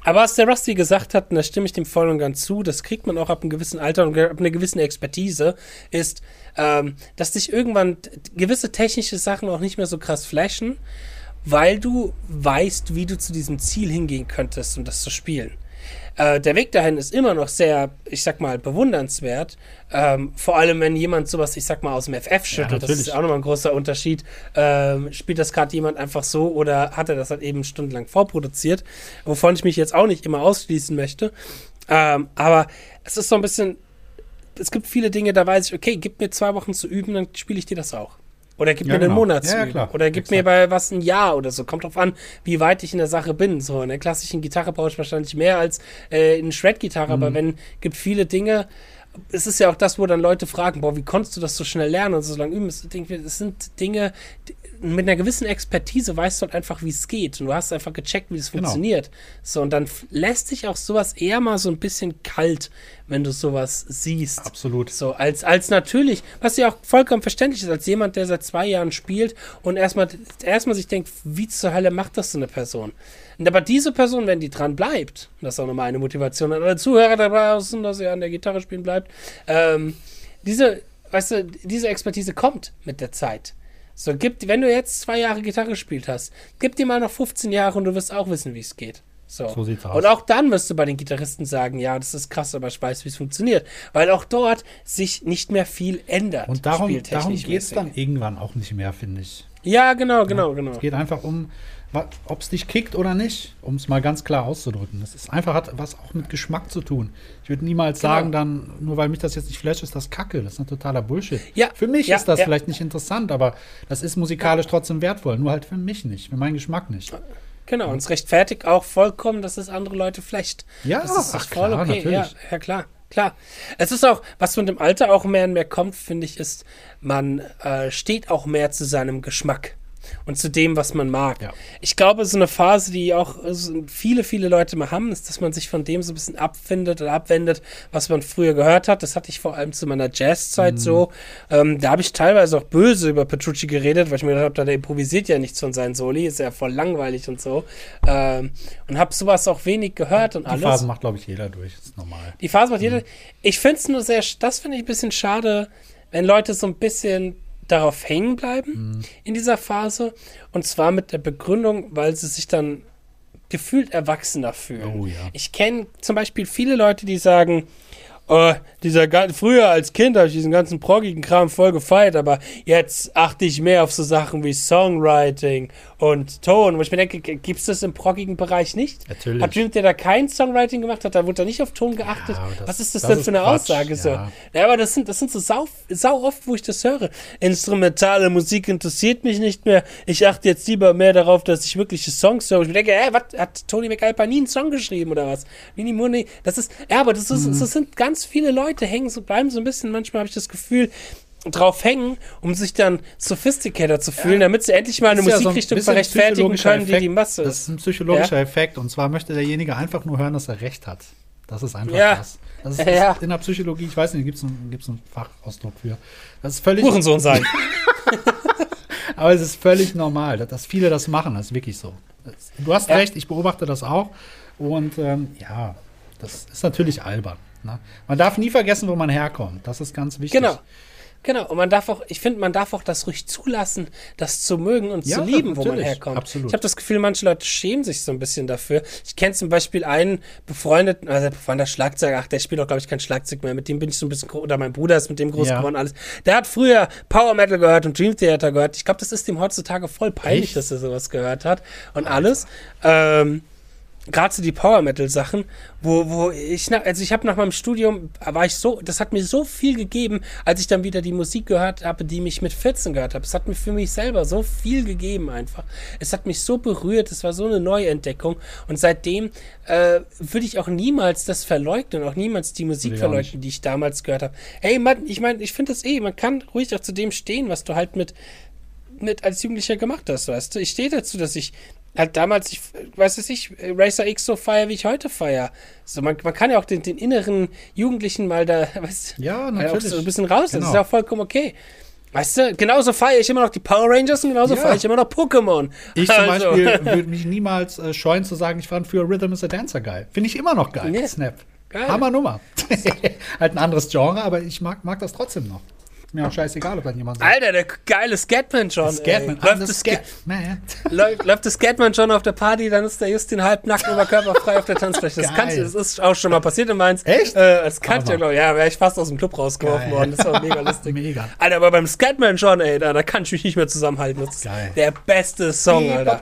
aber was der Rusty gesagt hat, und da stimme ich dem voll und ganz zu, das kriegt man auch ab einem gewissen Alter und ab einer gewissen Expertise, ist, ähm, dass dich irgendwann gewisse technische Sachen auch nicht mehr so krass flashen, weil du weißt, wie du zu diesem Ziel hingehen könntest, um das zu spielen. Äh, der Weg dahin ist immer noch sehr, ich sag mal, bewundernswert. Ähm, vor allem, wenn jemand sowas, ich sag mal, aus dem FF schüttelt, das ist auch nochmal ein großer Unterschied. Ähm, spielt das gerade jemand einfach so oder hat er das halt eben stundenlang vorproduziert, wovon ich mich jetzt auch nicht immer ausschließen möchte. Ähm, aber es ist so ein bisschen, es gibt viele Dinge, da weiß ich, okay, gib mir zwei Wochen zu üben, dann spiele ich dir das auch. Oder gib Ja, mir einen genau. Monat Ja, zu ja, klar. Oder gib mir bei was ein Jahr oder so. Kommt drauf an, wie weit ich in der Sache bin. So, in der klassischen Gitarre brauche ich wahrscheinlich mehr als äh, in Shred-Gitarre, Mhm. aber wenn, gibt viele Dinge, es ist ja auch das, wo dann Leute fragen, boah, wie konntest du das so schnell lernen und so lange üben? Es sind Dinge, die, mit einer gewissen Expertise weißt du halt einfach, wie es geht. Und du hast einfach gecheckt, wie es genau. funktioniert. So, und dann lässt sich auch sowas eher mal so ein bisschen kalt, wenn du sowas siehst. Absolut. So, als, als natürlich, was ja auch vollkommen verständlich ist, als jemand, der seit zwei Jahren spielt und erstmal, erstmal sich denkt, wie zur Hölle macht das so eine Person? Aber diese Person, wenn die dran bleibt, das ist auch nochmal eine Motivation an alle Zuhörer da draußen, dass er an der Gitarre spielen bleibt, ähm, diese, weißt du, diese Expertise kommt mit der Zeit. So, gib, wenn du jetzt zwei Jahre Gitarre gespielt hast, gib dir mal noch 15 Jahre und du wirst auch wissen, wie es geht. So. so sieht's aus. Und auch dann wirst du bei den Gitarristen sagen, ja, das ist krass, aber ich weiß, wie es funktioniert. Weil auch dort sich nicht mehr viel ändert. Und darum, darum geht es dann irgendwann auch nicht mehr, finde ich. Ja, genau, genau, ja, genau. Es geht einfach um, ob es dich kickt oder nicht, um es mal ganz klar auszudrücken. Das ist einfach hat was auch mit Geschmack zu tun. Ich würde niemals genau. sagen, dann, nur weil mich das jetzt nicht flasht, ist das Kacke. Das ist ein totaler Bullshit. Ja. Für mich ja, ist das ja. vielleicht nicht interessant, aber das ist musikalisch trotzdem wertvoll. Nur halt für mich nicht, für meinen Geschmack nicht. Genau, und es rechtfertigt auch vollkommen, dass es andere Leute flecht. Ja, das ist ach, voll klar, okay. Ja, ja, klar. Klar. Es ist auch, was mit dem Alter auch mehr und mehr kommt, finde ich, ist, man äh, steht auch mehr zu seinem Geschmack und zu dem, was man mag. Ja. Ich glaube, so eine Phase, die auch viele, viele Leute mal haben, ist, dass man sich von dem so ein bisschen abfindet oder abwendet, was man früher gehört hat. Das hatte ich vor allem zu meiner Jazzzeit mhm. so. Ähm, da habe ich teilweise auch böse über Petrucci geredet, weil ich mir gedacht habe, der improvisiert ja nichts von seinen Soli, ist ja voll langweilig und so. Ähm, und habe sowas auch wenig gehört und die alles. Die Phase macht, glaube ich, jeder durch, ist normal. Die Phase macht mhm. jeder. Ich finde es nur sehr, das finde ich ein bisschen schade, wenn Leute so ein bisschen darauf hängen bleiben mhm. in dieser Phase. Und zwar mit der Begründung, weil sie sich dann gefühlt erwachsener fühlen. Oh, ja. Ich kenne zum Beispiel viele Leute, die sagen, oh, dieser früher als Kind habe ich diesen ganzen proggigen Kram voll gefeiert, aber jetzt achte ich mehr auf so Sachen wie Songwriting und Ton. Wo ich mir denke, gibt es das im proggigen Bereich nicht? Natürlich. Hat Dream, der da kein Songwriting gemacht hat, da wurde da nicht auf Ton geachtet. Ja, das, Was ist das, das denn ist für eine Quatsch, Aussage? So? Ja. ja. aber das sind, das sind so sau, sau oft, wo ich das höre. Instrumentale Musik interessiert mich nicht mehr. Ich achte jetzt lieber mehr darauf, dass ich wirkliche Songs höre. Ich mir denke, hä, was hat Tony McAlpine nie einen Song geschrieben oder was? Mini Money. Das ist, ja, aber das, ist, mhm. das sind ganz viele Leute hängen so, bleiben so ein bisschen, manchmal habe ich das Gefühl, drauf hängen, um sich dann sophisticated zu fühlen, ja, damit sie endlich mal eine Musikrichtung ja so ein verrechtfertigen können, Effekt. die die Masse ist. Das ist ein psychologischer ja? Effekt und zwar möchte derjenige einfach nur hören, dass er recht hat. Das ist einfach ja. das. Das ist, ja. in der Psychologie, ich weiß nicht, gibt es einen, gibt's einen Fachausdruck für. Das ist völlig. Hurensohn sein. Aber es ist völlig normal, dass viele das machen, das ist wirklich so. Du hast recht, ich beobachte das auch. Und ähm, ja, das ist natürlich albern. Ne? Man darf nie vergessen, wo man herkommt. Das ist ganz wichtig. Genau. Genau, und man darf auch, ich finde, man darf auch das ruhig zulassen, das zu mögen und ja, zu lieben, wo man herkommt. Absolut. Ich habe das Gefühl, manche Leute schämen sich so ein bisschen dafür. Ich kenne zum Beispiel einen befreundeten, also befreundeter Schlagzeuger, ach, der spielt auch, glaube ich, kein Schlagzeug mehr. Mit dem bin ich so ein bisschen, oder mein Bruder ist mit dem groß ja. geworden, alles. Der hat früher Power Metal gehört und Dream Theater gehört. Ich glaube, das ist ihm heutzutage voll peinlich, Echt? dass er sowas gehört hat und Alter. alles. Ähm, gerade so die Power Metal Sachen, wo, wo ich, also ich habe nach meinem Studium, war ich so, das hat mir so viel gegeben, als ich dann wieder die Musik gehört habe, die mich mit 14 gehört habe. Es hat mir für mich selber so viel gegeben einfach. Es hat mich so berührt, es war so eine Neuentdeckung und seitdem äh, würde ich auch niemals das verleugnen, auch niemals die Musik ja, verleugnen, die ich damals gehört habe. Hey, man, ich meine, ich finde das eh, man kann ruhig auch zu dem stehen, was du halt mit mit als Jugendlicher gemacht hast, weißt du? Ich stehe dazu, dass ich halt damals, ich weiß es nicht, Racer X so feier, wie ich heute feier. So, man, man kann ja auch den, den inneren Jugendlichen mal da, weißt ja, natürlich. so ein bisschen raus. Genau. Das ist ja auch vollkommen okay. Weißt du, genauso feiere ich immer noch die Power Rangers und genauso ja. feiere ich immer noch Pokémon. Ich zum also. Beispiel würde mich niemals äh, scheuen zu sagen, ich fand früher Rhythm is a Dancer geil. Finde ich immer noch geil. Yeah. Snap. Geil. Hammer Nummer. halt ein anderes Genre, aber ich mag, mag das trotzdem noch. Mir auch scheißegal, ob dann jemand sagt. Alter, der geile Scatman schon. Scatman. Läuft, das Scatman. läuft, läuft das Scatman schon auf der Party, dann ist der Justin halbnackt oberkörperfrei auf der Tanzfläche. Das, kannst, das ist auch schon mal passiert in Mainz. Echt? Äh, das kannst du ja, ich. Ja, wäre ich fast aus dem Club rausgeworfen worden. Das war mega lustig. mega. Alter, aber beim Scatman schon, ey, da, da kann ich mich nicht mehr zusammenhalten. Das ist Geil. der beste Song, Alter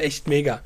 echt mega.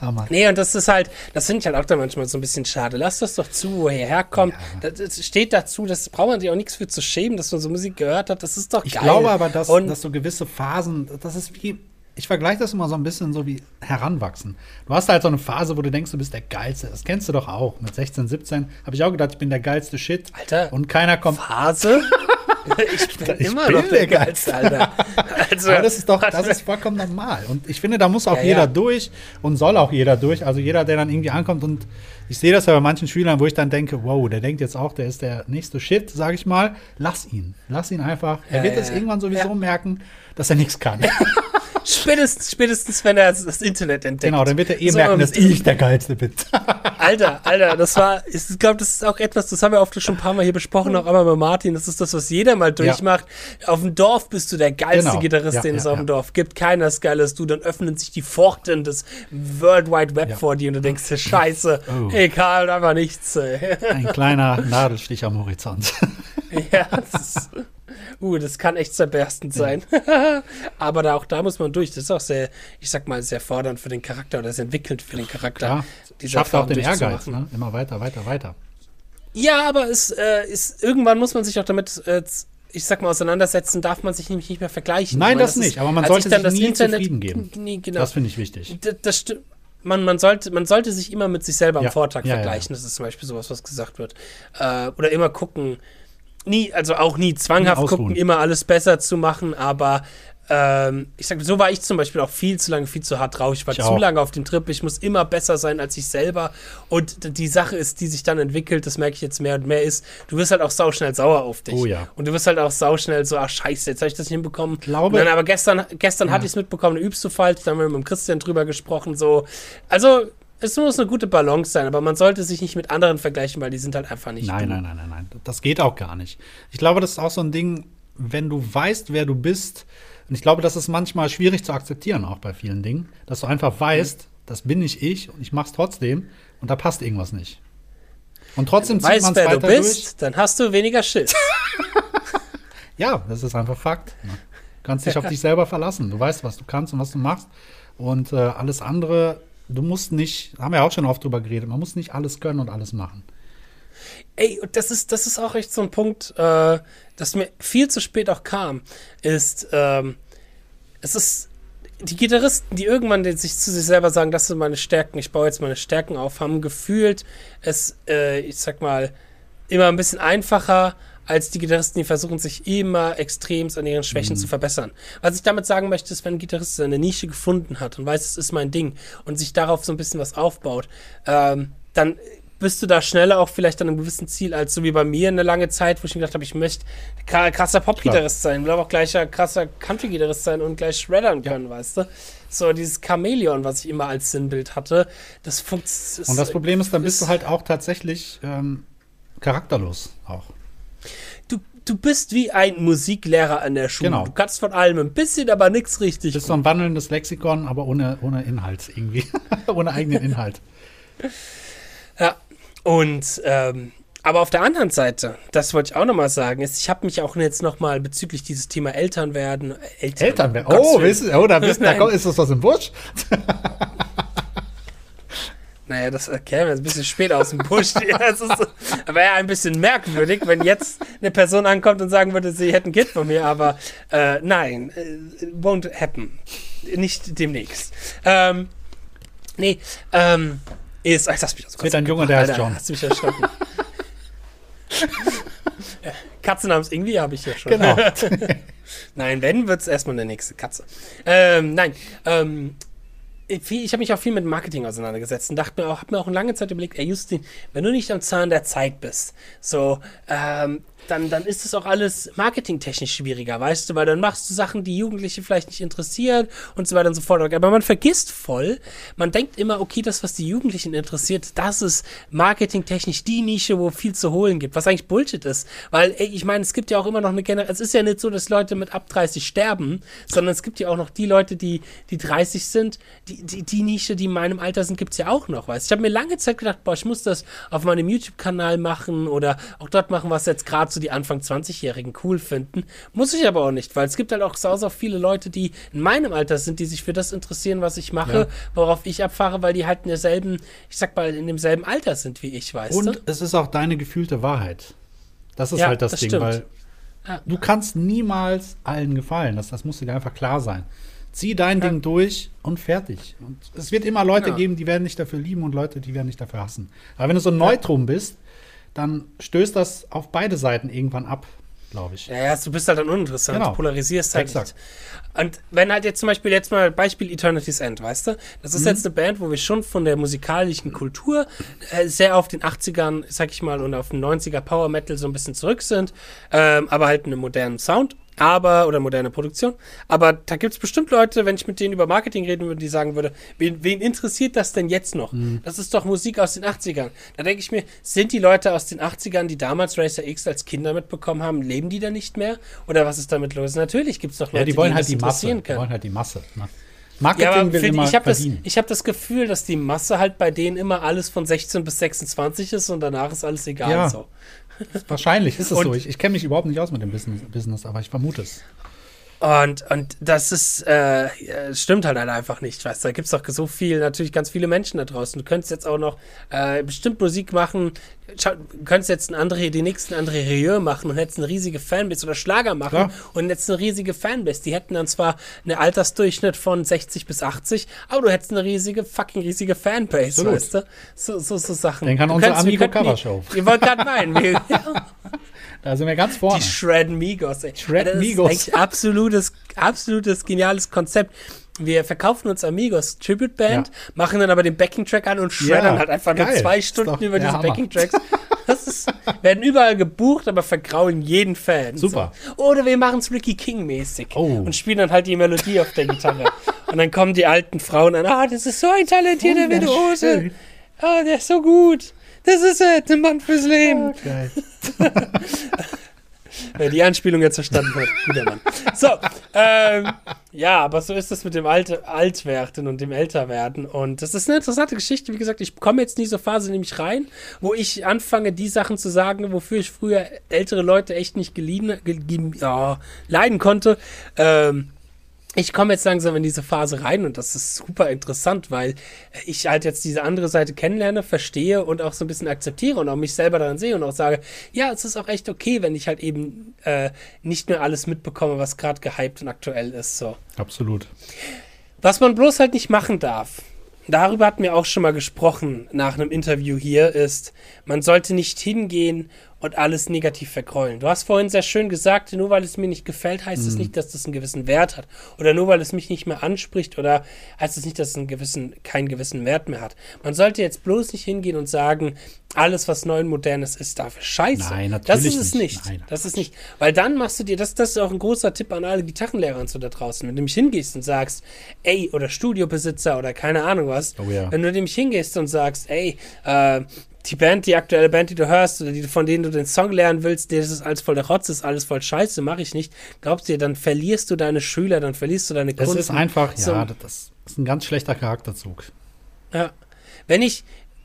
Hammer. Nee, und das ist halt, das finde ich halt auch da manchmal so ein bisschen schade. Lass das doch zu, wo er herkommt. Ja. Das, das, steht dazu, das braucht man sich auch nichts für zu schämen, dass man so Musik gehört hat. Das ist doch ich geil. Ich glaube aber, dass, dass so gewisse Phasen, das ist wie ich vergleiche das immer so ein bisschen so wie heranwachsen. Du hast halt so eine Phase, wo du denkst, du bist der Geilste. Das kennst du doch auch. Mit 16, 17 habe ich auch gedacht, ich bin der geilste Shit. Alter. Und keiner kommt. Phase? ich bin Ich immer bin noch der Geilste, Alter. Also, Aber das ist doch, das ist vollkommen normal. Und ich finde, da muss auch Ja, jeder ja. durch und soll auch jeder durch. Also jeder, der dann irgendwie ankommt und ich sehe das ja bei manchen Schülern, wo ich dann denke, wow, der denkt jetzt auch, der ist der nächste Shit, sage ich mal. Lass ihn. Lass ihn einfach. Er Ja, wird es irgendwann sowieso merken, dass er nichts kann. Spätestens, spätestens, wenn er das, Internet entdeckt. genau, dann wird er eh So, merken, dass ich der Geilste bin. Alter, Alter, das war, ich glaube, das ist auch etwas, das haben wir oft schon ein paar Mal hier besprochen, auch einmal mit Martin. Das ist das, was jeder mal durchmacht. Auf dem Dorf bist du der geilste Genau. Gitarrist, Ja, den ja, es auf dem ja. Dorf gibt. Keiner ist geil als du. Dann öffnen sich die Pforten des World Wide Web Ja. vor dir und du denkst dir, Scheiße, Oh. egal, einfach nichts. ey. Ein kleiner Nadelstich am Horizont. ja, das ist, uh, das kann echt zerberstend sein. Aber da, auch da muss man durch. Das ist auch sehr, ich sag mal, sehr fordernd für den Charakter oder sehr entwickelnd für den Charakter. Ja, diese schafft auch den Ehrgeiz, ne? Immer weiter, weiter, weiter. Ja, aber es äh, ist, irgendwann muss man sich auch damit, äh, ich sag mal, auseinandersetzen, darf man sich nämlich nicht mehr vergleichen. Nein, meine, das nicht, aber man sollte sich das nie Internet- zufrieden geben. Nee, genau. Das finde ich wichtig. Das stimmt. Man, man, sollte, man sollte sich immer mit sich selber am Ja, Vortag ja, ja, vergleichen. Das ist zum Beispiel sowas, was gesagt wird. Äh, oder immer gucken. Nie, also auch nie zwanghaft Nie gucken, immer alles besser zu machen, aber ähm, ich sag, so war ich zum Beispiel auch viel zu lange, viel zu hart drauf. Ich war Ich zu auch. lange auf dem Trip. Ich muss immer besser sein als ich selber. Und die Sache ist, die sich dann entwickelt, das merke ich jetzt mehr und mehr, ist, du wirst halt auch sauschnell sauer auf dich. Oh ja. Und du wirst halt auch sauschnell so, ach scheiße, jetzt habe ich das nicht hinbekommen. glaube- und dann, aber gestern, gestern hatte ich es mitbekommen, übst du falsch, da haben wir mit dem Christian drüber gesprochen, so. Also, es muss eine gute Balance sein, aber man sollte sich nicht mit anderen vergleichen, weil die sind halt einfach nicht Nein, nein, nein, nein, nein. Das geht auch gar nicht. Ich glaube, das ist auch so ein Ding, wenn du weißt, wer du bist. Und ich glaube, das ist manchmal schwierig zu akzeptieren, auch bei vielen Dingen, dass du einfach weißt, das bin nicht ich und ich mach's trotzdem und da passt irgendwas nicht. Und trotzdem zieht Weißt, man es wer du weiter bist, durch. dann hast du weniger Schiss. Ja, das ist einfach Fakt. ne? Du kannst dich auf dich selber verlassen. Du weißt, was du kannst und was du machst. Und äh, alles andere, du musst nicht, haben wir auch schon oft drüber geredet, man muss nicht alles können und alles machen. Ey, das ist, das ist auch echt so ein Punkt, äh, das mir viel zu spät auch kam, ist, ähm, es ist, die Gitarristen, die irgendwann sich zu sich selber sagen, das sind meine Stärken, ich baue jetzt meine Stärken auf, haben gefühlt es, äh, ich sag mal, immer ein bisschen einfacher als die Gitarristen, die versuchen, sich immer extremst an ihren Schwächen zu verbessern. Was ich damit sagen möchte, ist, wenn ein Gitarrist seine Nische gefunden hat und weiß, es ist mein Ding und sich darauf so ein bisschen was aufbaut, ähm, dann bist du da schneller auch vielleicht an einem gewissen Ziel, als so wie bei mir eine lange Zeit, wo ich mir gedacht habe, ich möchte kra- krasser Pop-Gitarrist sein, will aber auch gleicher krasser Country-Gitarrist sein und gleich shreddern können, weißt du? So dieses Chamäleon, was ich immer als Sinnbild hatte, das funktioniert. Und das Problem ist, dann bist du halt auch tatsächlich ähm, charakterlos auch. Du, du bist wie ein Musiklehrer an der Schule. Genau. Du kannst von allem ein bisschen, aber nichts richtig. Du bist so ein wandelndes Lexikon, aber ohne, ohne Inhalt irgendwie. ohne eigenen Inhalt. Ja, und ähm, aber auf der anderen Seite, das wollte ich auch nochmal sagen, ist, ich habe mich auch jetzt nochmal bezüglich dieses Thema Eltern werden. Eltern, Eltern, wer- Gottes oh, oh, da, bist, da ist das was im Busch? Naja, das käme jetzt ein bisschen spät aus dem Busch. Das ist, wäre ja ein bisschen merkwürdig, wenn jetzt eine Person ankommt und sagen würde, sie hätten ein Kind von mir, aber äh, nein, äh, won't happen. Nicht demnächst. Ähm, nee, ähm, ist, ach, das mich aus wird ein Junge, der heißt John. Hast du mich erschrocken. Ja, Katze namens irgendwie habe ich ja schon. Genau. Nein, wenn, wird es erstmal eine nächste Katze. Ähm, nein, ähm, ich ich habe mich auch viel mit Marketing auseinandergesetzt und dachte mir auch, habe mir auch lange Zeit überlegt, ey Justin, wenn du nicht am Zahn der Zeit bist, so, ähm, dann, dann ist es auch alles marketingtechnisch schwieriger, weißt du, weil dann machst du Sachen, die Jugendliche vielleicht nicht interessieren und so weiter und so fort. Aber man vergisst voll, man denkt immer, okay, das, was die Jugendlichen interessiert, das ist marketingtechnisch die Nische, wo viel zu holen gibt, was eigentlich Bullshit ist. Weil, ey, ich meine, es gibt ja auch immer noch eine Generation, es ist ja nicht so, dass Leute mit ab 30 sterben, sondern es gibt ja auch noch die Leute, die, die 30 sind, die, die, die Nische, die in meinem Alter sind, gibt's ja auch noch, weißt Ich habe mir lange Zeit gedacht, boah, ich muss das auf meinem YouTube-Kanal machen oder auch dort machen, was jetzt gerade so die Anfang 20-Jährigen cool finden. Muss ich aber auch nicht, weil es gibt halt auch sau, viele Leute, die in meinem Alter sind, die sich für das interessieren, was ich mache, Ja. worauf ich abfahre, weil die halt in derselben, ich sag mal, in demselben Alter sind wie ich, weißt du? Und es ist auch deine gefühlte Wahrheit. Das ist Ja, halt das, das Ding, stimmt. weil Ja. du kannst niemals allen gefallen. Das, das muss dir einfach klar sein. Zieh dein Ja. Ding durch und fertig. Und es wird immer Leute Ja. geben, die werden dich dafür lieben und Leute, die werden dich dafür hassen. Aber wenn du so ein Neutrum bist, dann stößt das auf beide Seiten irgendwann ab, glaube ich. Ja, ja, du bist halt dann uninteressant. Genau. Du polarisierst halt. Exakt. Und wenn halt jetzt zum Beispiel, jetzt mal Beispiel Eternity's End, weißt du? Das Mhm. ist jetzt eine Band, wo wir schon von der musikalischen Kultur äh, sehr auf den 80ern, sag ich mal, und auf den 90er Power Metal so ein bisschen zurück sind, ähm, aber halt einen modernen Sound. Aber, oder moderne Produktion. Aber da gibt es bestimmt Leute, wenn ich mit denen über Marketing reden würde, die sagen würde, wen, wen interessiert das denn jetzt noch? Mhm. Das ist doch Musik aus den 80ern. Da denke ich mir, sind die Leute aus den 80ern, die damals Racer X als Kinder mitbekommen haben, leben die da nicht mehr? Oder was ist damit los? Natürlich gibt es doch Leute, Ja, die wollen die halt die Masse. Die wollen halt die Masse. Ne? Ja, Marketing aber will immer ich habe das, ich hab das Gefühl, dass die Masse halt bei denen immer alles von 16 bis 26 ist und danach ist alles egal. Ja. So. Wahrscheinlich ist es so. Ich, ich kenne mich überhaupt nicht aus mit dem Business, Business aber ich vermute es. Und, und das ist, äh, äh, stimmt halt halt einfach nicht. Weißt, du, da gibt's doch so viel, natürlich ganz viele Menschen da draußen. Du könntest jetzt auch noch äh, bestimmt Musik machen, könntest jetzt ein andere, die nächsten andere Rieu machen und hättest eine riesige Fanbase oder Schlager machen Klar. und jetzt eine riesige Fanbase. Die hätten dann zwar einen Altersdurchschnitt von 60 bis 80, aber du hättest eine riesige, fucking riesige Fanbase, Absolut. weißt du? So, so, so Sachen. Denk an Du unsere Amigo könnten die- Covershow. Ihr wollt gerade meinen. Wir, ja. Da sind wir ganz vorne. Die Shred Migos, ey. Shred das Migos. ist eigentlich absolutes, absolutes geniales Konzept. Wir verkaufen uns Amigos Tribute Band, Ja. machen dann aber den Backing-Track an und shreddern Ja, halt einfach nur geil. zwei Ist Stunden doch über diese Hammer. Backing-Tracks. Das ist, werden überall gebucht, aber vergraulen jeden Fan. Super. So. Oder wir machen es Ricky King-mäßig Oh. und spielen dann halt die Melodie auf der Gitarre. und dann kommen die alten Frauen an, ah, das ist so ein talentierter Virtuose. Wunderschön. Ah, der ist so gut. Das ist er, der Mann fürs Leben. Geil. Wer die Anspielung jetzt verstanden hat, guter Mann. So, ähm, ja, aber so ist es mit dem Alt Altwerden und dem Älterwerden. Und das ist eine interessante Geschichte. Wie gesagt, ich komme jetzt in diese Phase nämlich rein, wo ich anfange, die Sachen zu sagen, wofür ich früher ältere Leute echt nicht geliehen, ge, ge, ja, leiden konnte. Ähm, ich komme jetzt langsam in diese Phase rein und das ist super interessant, weil ich halt jetzt diese andere Seite kennenlerne, verstehe und auch so ein bisschen akzeptiere und auch mich selber daran sehe und auch sage, ja, es ist auch echt okay, wenn ich halt eben äh, nicht mehr alles mitbekomme, was gerade gehypt und aktuell ist. So. Absolut. Was man bloß halt nicht machen darf, darüber hatten wir auch schon mal gesprochen nach einem Interview hier, ist, man sollte nicht hingehen und alles negativ vergrollen. Du hast vorhin sehr schön gesagt, nur weil es mir nicht gefällt, heißt es nicht, dass das einen gewissen Wert hat. Oder nur weil es mich nicht mehr anspricht, oder heißt es nicht, dass es einen gewissen, keinen gewissen Wert mehr hat. Man sollte jetzt bloß nicht hingehen und sagen, alles, was neu und modernes ist, dafür scheiße. Nein, Das natürlich ist es nicht. Nein. Das ist nicht. Weil dann machst du dir, das, das ist auch ein großer Tipp an alle Gitarrenlehrer und so da draußen. Wenn du nämlich hingehst und sagst, ey, oder Studiobesitzer oder keine Ahnung was, Oh ja. wenn du nämlich hingehst und sagst, ey, äh, die Band, die aktuelle Band, die du hörst, oder die, von denen du den Song lernen willst, das ist alles voll der Rotz, das ist alles voll Scheiße, mache ich nicht. Glaubst du dir, dann verlierst du deine Schüler, dann verlierst du deine Das Kunden. ist einfach, So, ja, das ist ein ganz schlechter Charakterzug. ja. Wenn ich,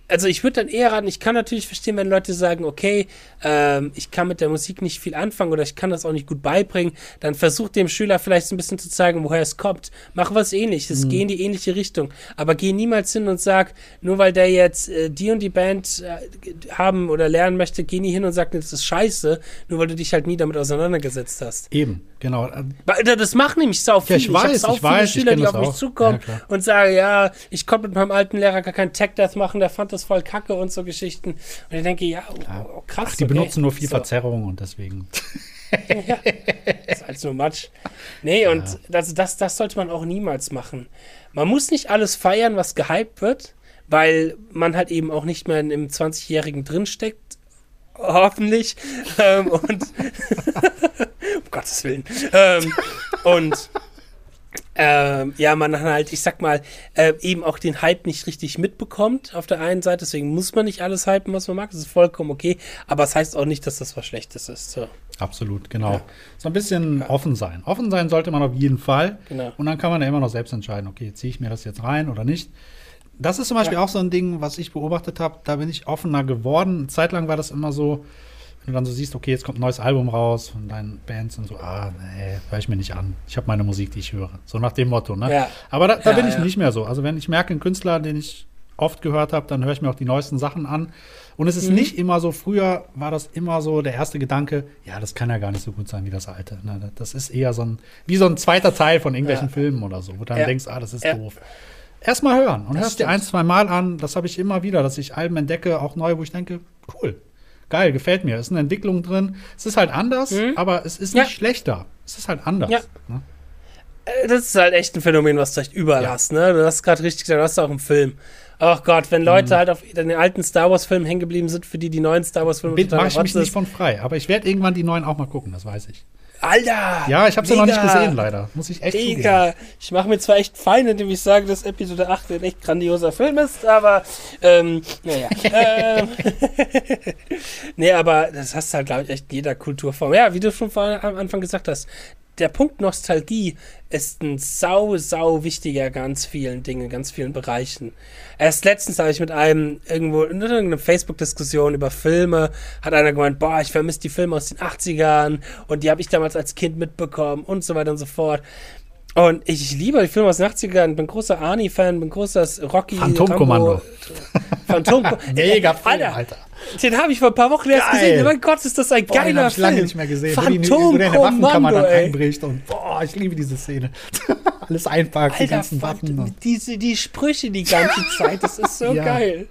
also ich würde dann eher raten, ich kann natürlich verstehen, wenn Leute sagen, okay, ähm, ich kann mit der Musik nicht viel anfangen oder ich kann das auch nicht gut beibringen, dann versuch dem Schüler vielleicht so ein bisschen zu zeigen, woher es kommt. Mach was ähnliches, geh in die ähnliche Richtung. Aber geh niemals hin und sag, nur weil der jetzt äh, die und die Band äh, haben oder lernen möchte, geh nie hin und sag, das ist scheiße, nur weil du dich halt nie damit auseinandergesetzt hast. Eben, genau. Äh, Das machen nämlich sau viele. ich weiß, ich weiß, ich viele Schüler, die auf mich auch. zukommen Ja, und sagen, ja, ich konnte mit meinem alten Lehrer gar kein Tech-Death machen, der fand das voll kacke und so Geschichten. Und ich denke, ja, oh, oh, krass. Ach, die okay. benutzen nur viel So. Verzerrung und deswegen. Ja, ist alles nur Matsch. Nee, und das, das, das sollte man auch niemals machen. Man muss nicht alles feiern, was gehypt wird, weil man halt eben auch nicht mehr in, im 20-Jährigen drinsteckt. Hoffentlich. Ähm, und um Gottes Willen. Ähm, und ähm, ja, man halt, ich sag mal, äh, eben auch den Hype nicht richtig mitbekommt auf der einen Seite. Deswegen muss man nicht alles hypen, was man mag. Das ist vollkommen okay. Aber es das heißt auch nicht, dass das was Schlechtes ist. So. Absolut, genau. So ein bisschen offen sein. Offen sein sollte man auf jeden Fall. Genau. Und dann kann man ja immer noch selbst entscheiden, okay, ziehe ich mir das jetzt rein oder nicht. Das ist zum Beispiel Ja. auch so ein Ding, was ich beobachtet habe. Da bin ich offener geworden. Eine Zeit lang war das immer so, wenn du dann so siehst, okay, jetzt kommt ein neues Album raus von deinen Bands und so, ah, nee, höre ich mir nicht an. Ich habe meine Musik, die ich höre. So nach dem Motto, ne? Ja. Aber da, da Ja, bin ich ja. nicht mehr so. Also wenn ich merke, ein Künstler, den ich oft gehört habe, dann höre ich mir auch die neuesten Sachen an. Und es ist Mhm. nicht immer so, früher war das immer so der erste Gedanke, ja, das kann ja gar nicht so gut sein wie das alte. Ne, Das ist eher so ein, wie so ein zweiter Teil von irgendwelchen. Filmen oder so, wo du dann denkst, ah, das ist doof. Erstmal hören und hörst dir ein, zwei Mal an. Das habe ich immer wieder, dass ich Alben entdecke, auch neu, wo ich denke, cool, geil, gefällt mir. Es ist eine Entwicklung drin. Es ist halt anders, aber es ist Mhm. Ja. nicht schlechter. Es ist halt anders. Ja. Ne? Äh, Das ist halt echt ein Phänomen, was du echt überall Ja. hast, ne? Du hast gerade richtig gesagt, du hast auch im Film. Ach Gott, wenn Mhm. Leute halt auf den alten Star Wars-Filmen hängen geblieben sind, für die die neuen Star Wars-Filme Bin- ich mich Rotze nicht ist. von frei. Aber ich werde irgendwann die neuen auch mal gucken, das weiß ich. Alter! Ja, ich habe sie noch nicht gesehen, leider. Muss ich echt zugeben. Mega. Ich mache mir zwar echt fein, indem ich sage, dass Episode 8 ein echt grandioser Film ist, aber ähm, naja. ähm, nee, aber das hast du halt, glaube ich, echt in jeder Kulturform. Ja, wie du schon vor, am Anfang gesagt hast, der Punkt Nostalgie ist ein sau, sau wichtiger ganz vielen Dingen, ganz vielen Bereichen. Erst letztens habe ich mit einem irgendwo in irgendeiner Facebook-Diskussion über Filme, hat einer gemeint, boah, ich vermisse die Filme aus den 80ern und die habe ich damals als Kind mitbekommen und so weiter und so fort. Und ich, ich liebe die Filme aus den 80ern, bin großer Arnie-Fan, bin großer Rocky. Phantomkommando. Phantom Mega Film, Alter, Alter. Den habe ich vor ein paar Wochen erst gesehen. Mein Gott, ist das ein Boah, den geiler habe ich Film. lange nicht mehr gesehen. Die, wo der in der Waffenkammer dann einbricht und boah, ich liebe diese Szene. Alles einpackt, die ganzen Waffen. Diese, die Sprüche die ganze Zeit, das ist so Ja. geil.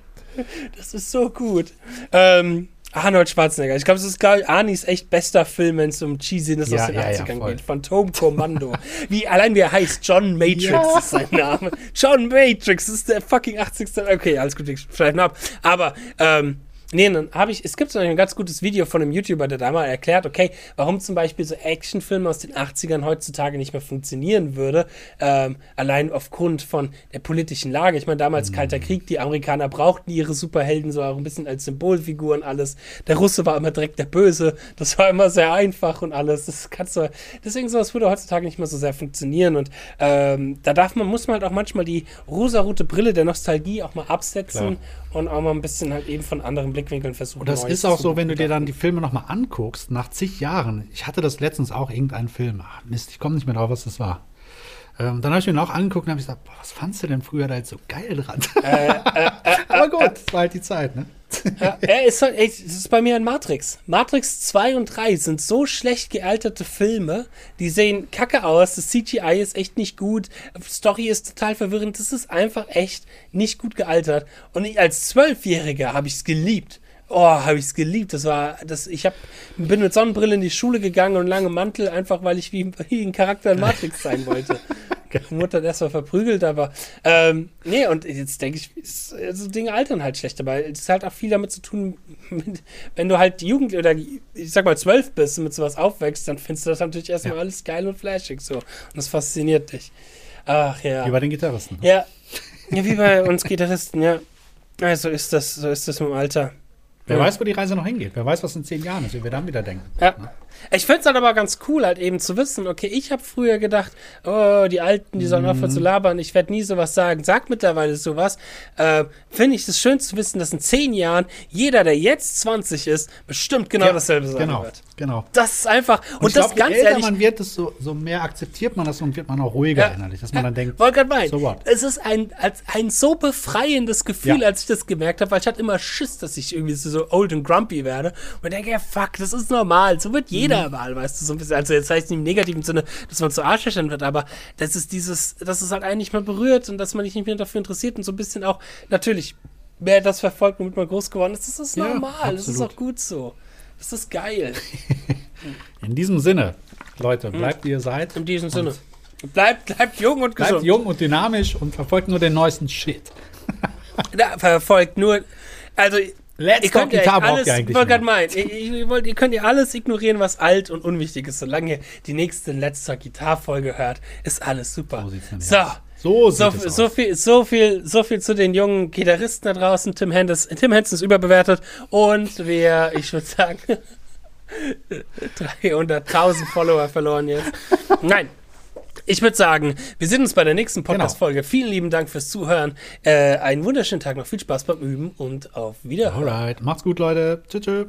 Das ist so gut. Ähm, Arnold Schwarzenegger. Ich glaube, es ist ich, Arnis echt bester Film, wenn es um Cheesiness Ja, aus den ja, ja, 80ern voll. geht. Phantomkommando. wie, allein wie er heißt, John Matrix Ja. ist sein Name. John Matrix ist der fucking 80. Okay, alles gut, ich schreibe mal ab. Aber, ähm, Nee, dann habe ich, es gibt so ein ganz gutes Video von einem YouTuber, der da mal erklärt, okay, warum zum Beispiel so Actionfilme aus den 80ern heutzutage nicht mehr funktionieren würde, ähm, allein aufgrund von der politischen Lage. Ich meine, damals Kalter Krieg, die Amerikaner brauchten ihre Superhelden so auch ein bisschen als Symbolfiguren alles. Der Russe war immer direkt der Böse, das war immer sehr einfach und alles. Das kannst du, deswegen sowas würde heutzutage nicht mehr so sehr funktionieren und ähm, da darf man, muss man halt auch manchmal die rosarote Brille der Nostalgie auch mal absetzen und auch mal ein bisschen halt eben von anderen Blickwinkeln versuchen. und das ist auch so, wenn du dir dann die Filme nochmal anguckst, nach zig Jahren. Ich hatte das letztens auch irgendeinen Film. Ach, Mist, ich komme nicht mehr drauf, was das war. Ähm, dann habe ich mir ihn auch angeguckt und habe gesagt, boah, was fandst du denn früher da jetzt so geil dran? Aber gut, das war halt die Zeit, ne? Ja, er ist halt, ey, das ist bei mir ein Matrix. Matrix 2 und 3 sind so schlecht gealterte Filme, die sehen kacke aus, das CGI ist echt nicht gut, Story ist total verwirrend, das ist einfach echt nicht gut gealtert. Und ich als Zwölfjähriger habe ich es geliebt. Oh, habe ich es geliebt. Das war, das, ich hab, bin mit Sonnenbrille in die Schule gegangen und langem Mantel, einfach weil ich wie, wie ein Charakter in Matrix sein wollte. Mutter hat erstmal verprügelt, aber ähm, nee, und jetzt denke ich, es- so Dinge altern halt schlecht, aber es hat auch viel damit zu tun, mit, wenn du halt Jugend oder ich sag mal zwölf bist und mit sowas aufwächst, dann findest du das natürlich erstmal Ja. alles geil und flashig so. Und das fasziniert dich. Ach ja. Wie bei den Gitarristen. Ja. Ja, wie bei uns Gitarristen, ja. Ja, so ist das, so ist das im Alter. Wer Ja. weiß, wo die Reise noch hingeht. Wer weiß, was in zehn Jahren ist, wie wir dann wieder denken. Ja. Ich finde es halt aber ganz cool, halt eben zu wissen, okay, ich habe früher gedacht, oh, die Alten, die sollen aufhören zu labern, ich werde nie sowas sagen. Sag mittlerweile sowas. Äh, finde ich es schön zu wissen, dass in zehn Jahren jeder, der jetzt 20 ist, bestimmt genau Ja, dasselbe sagen Genau, wird. genau. Das ist einfach, und, ich das glaub, ganz je älter ehrlich, man wird, desto so mehr akzeptiert man das und wird man auch ruhiger Ja. innerlich. Dass man dann denkt, Wollte meinen, so what? es ist ein, als ein so befreiendes Gefühl, als ich das gemerkt habe, weil ich hatte immer Schiss, dass ich irgendwie so, so old und grumpy werde und denke, ja, fuck, das ist normal, so wird jeder Mhm. mal, weißt du, so ein bisschen, also jetzt heißt nicht im negativen Sinne, dass man zu Arschlöchern wird, aber das ist dieses, dass es halt einen nicht mehr berührt und dass man sich nicht mehr dafür interessiert und so ein bisschen auch, natürlich, wer das verfolgt, womit man groß geworden ist, das ist Ja, normal, das ist absolut. auch gut so. Das ist geil. in diesem Sinne, Leute, bleibt wie ihr seid. In diesem Sinne. Bleibt, bleibt jung und Bleibt gesund. jung und dynamisch und verfolgt nur den neuesten Shit. Da verfolgt nur. Also, Let's ihr könnt Talk ja alles, ihr ich eigentlich wollte meinen, ihr, ihr, wollt, ihr könnt ja alles ignorieren, was alt und unwichtig ist. Solange ihr die nächste Let's Talk Guitar Folge hört, ist alles super. So so. So So, viel, so, viel, so viel zu den jungen Gitarristen da draußen. Tim Hendes, Tim Henson ist überbewertet und wir, ich würde sagen, 300.000 Follower verloren jetzt. Nein. Ich würde sagen, wir sehen uns bei der nächsten genau. Podcast-Folge. Genau. Vielen lieben Dank fürs Zuhören. Äh, einen wunderschönen Tag noch. Viel Spaß beim Üben und auf Wiederhören. Alright. Macht's gut, Leute. Tschüss. tschüss.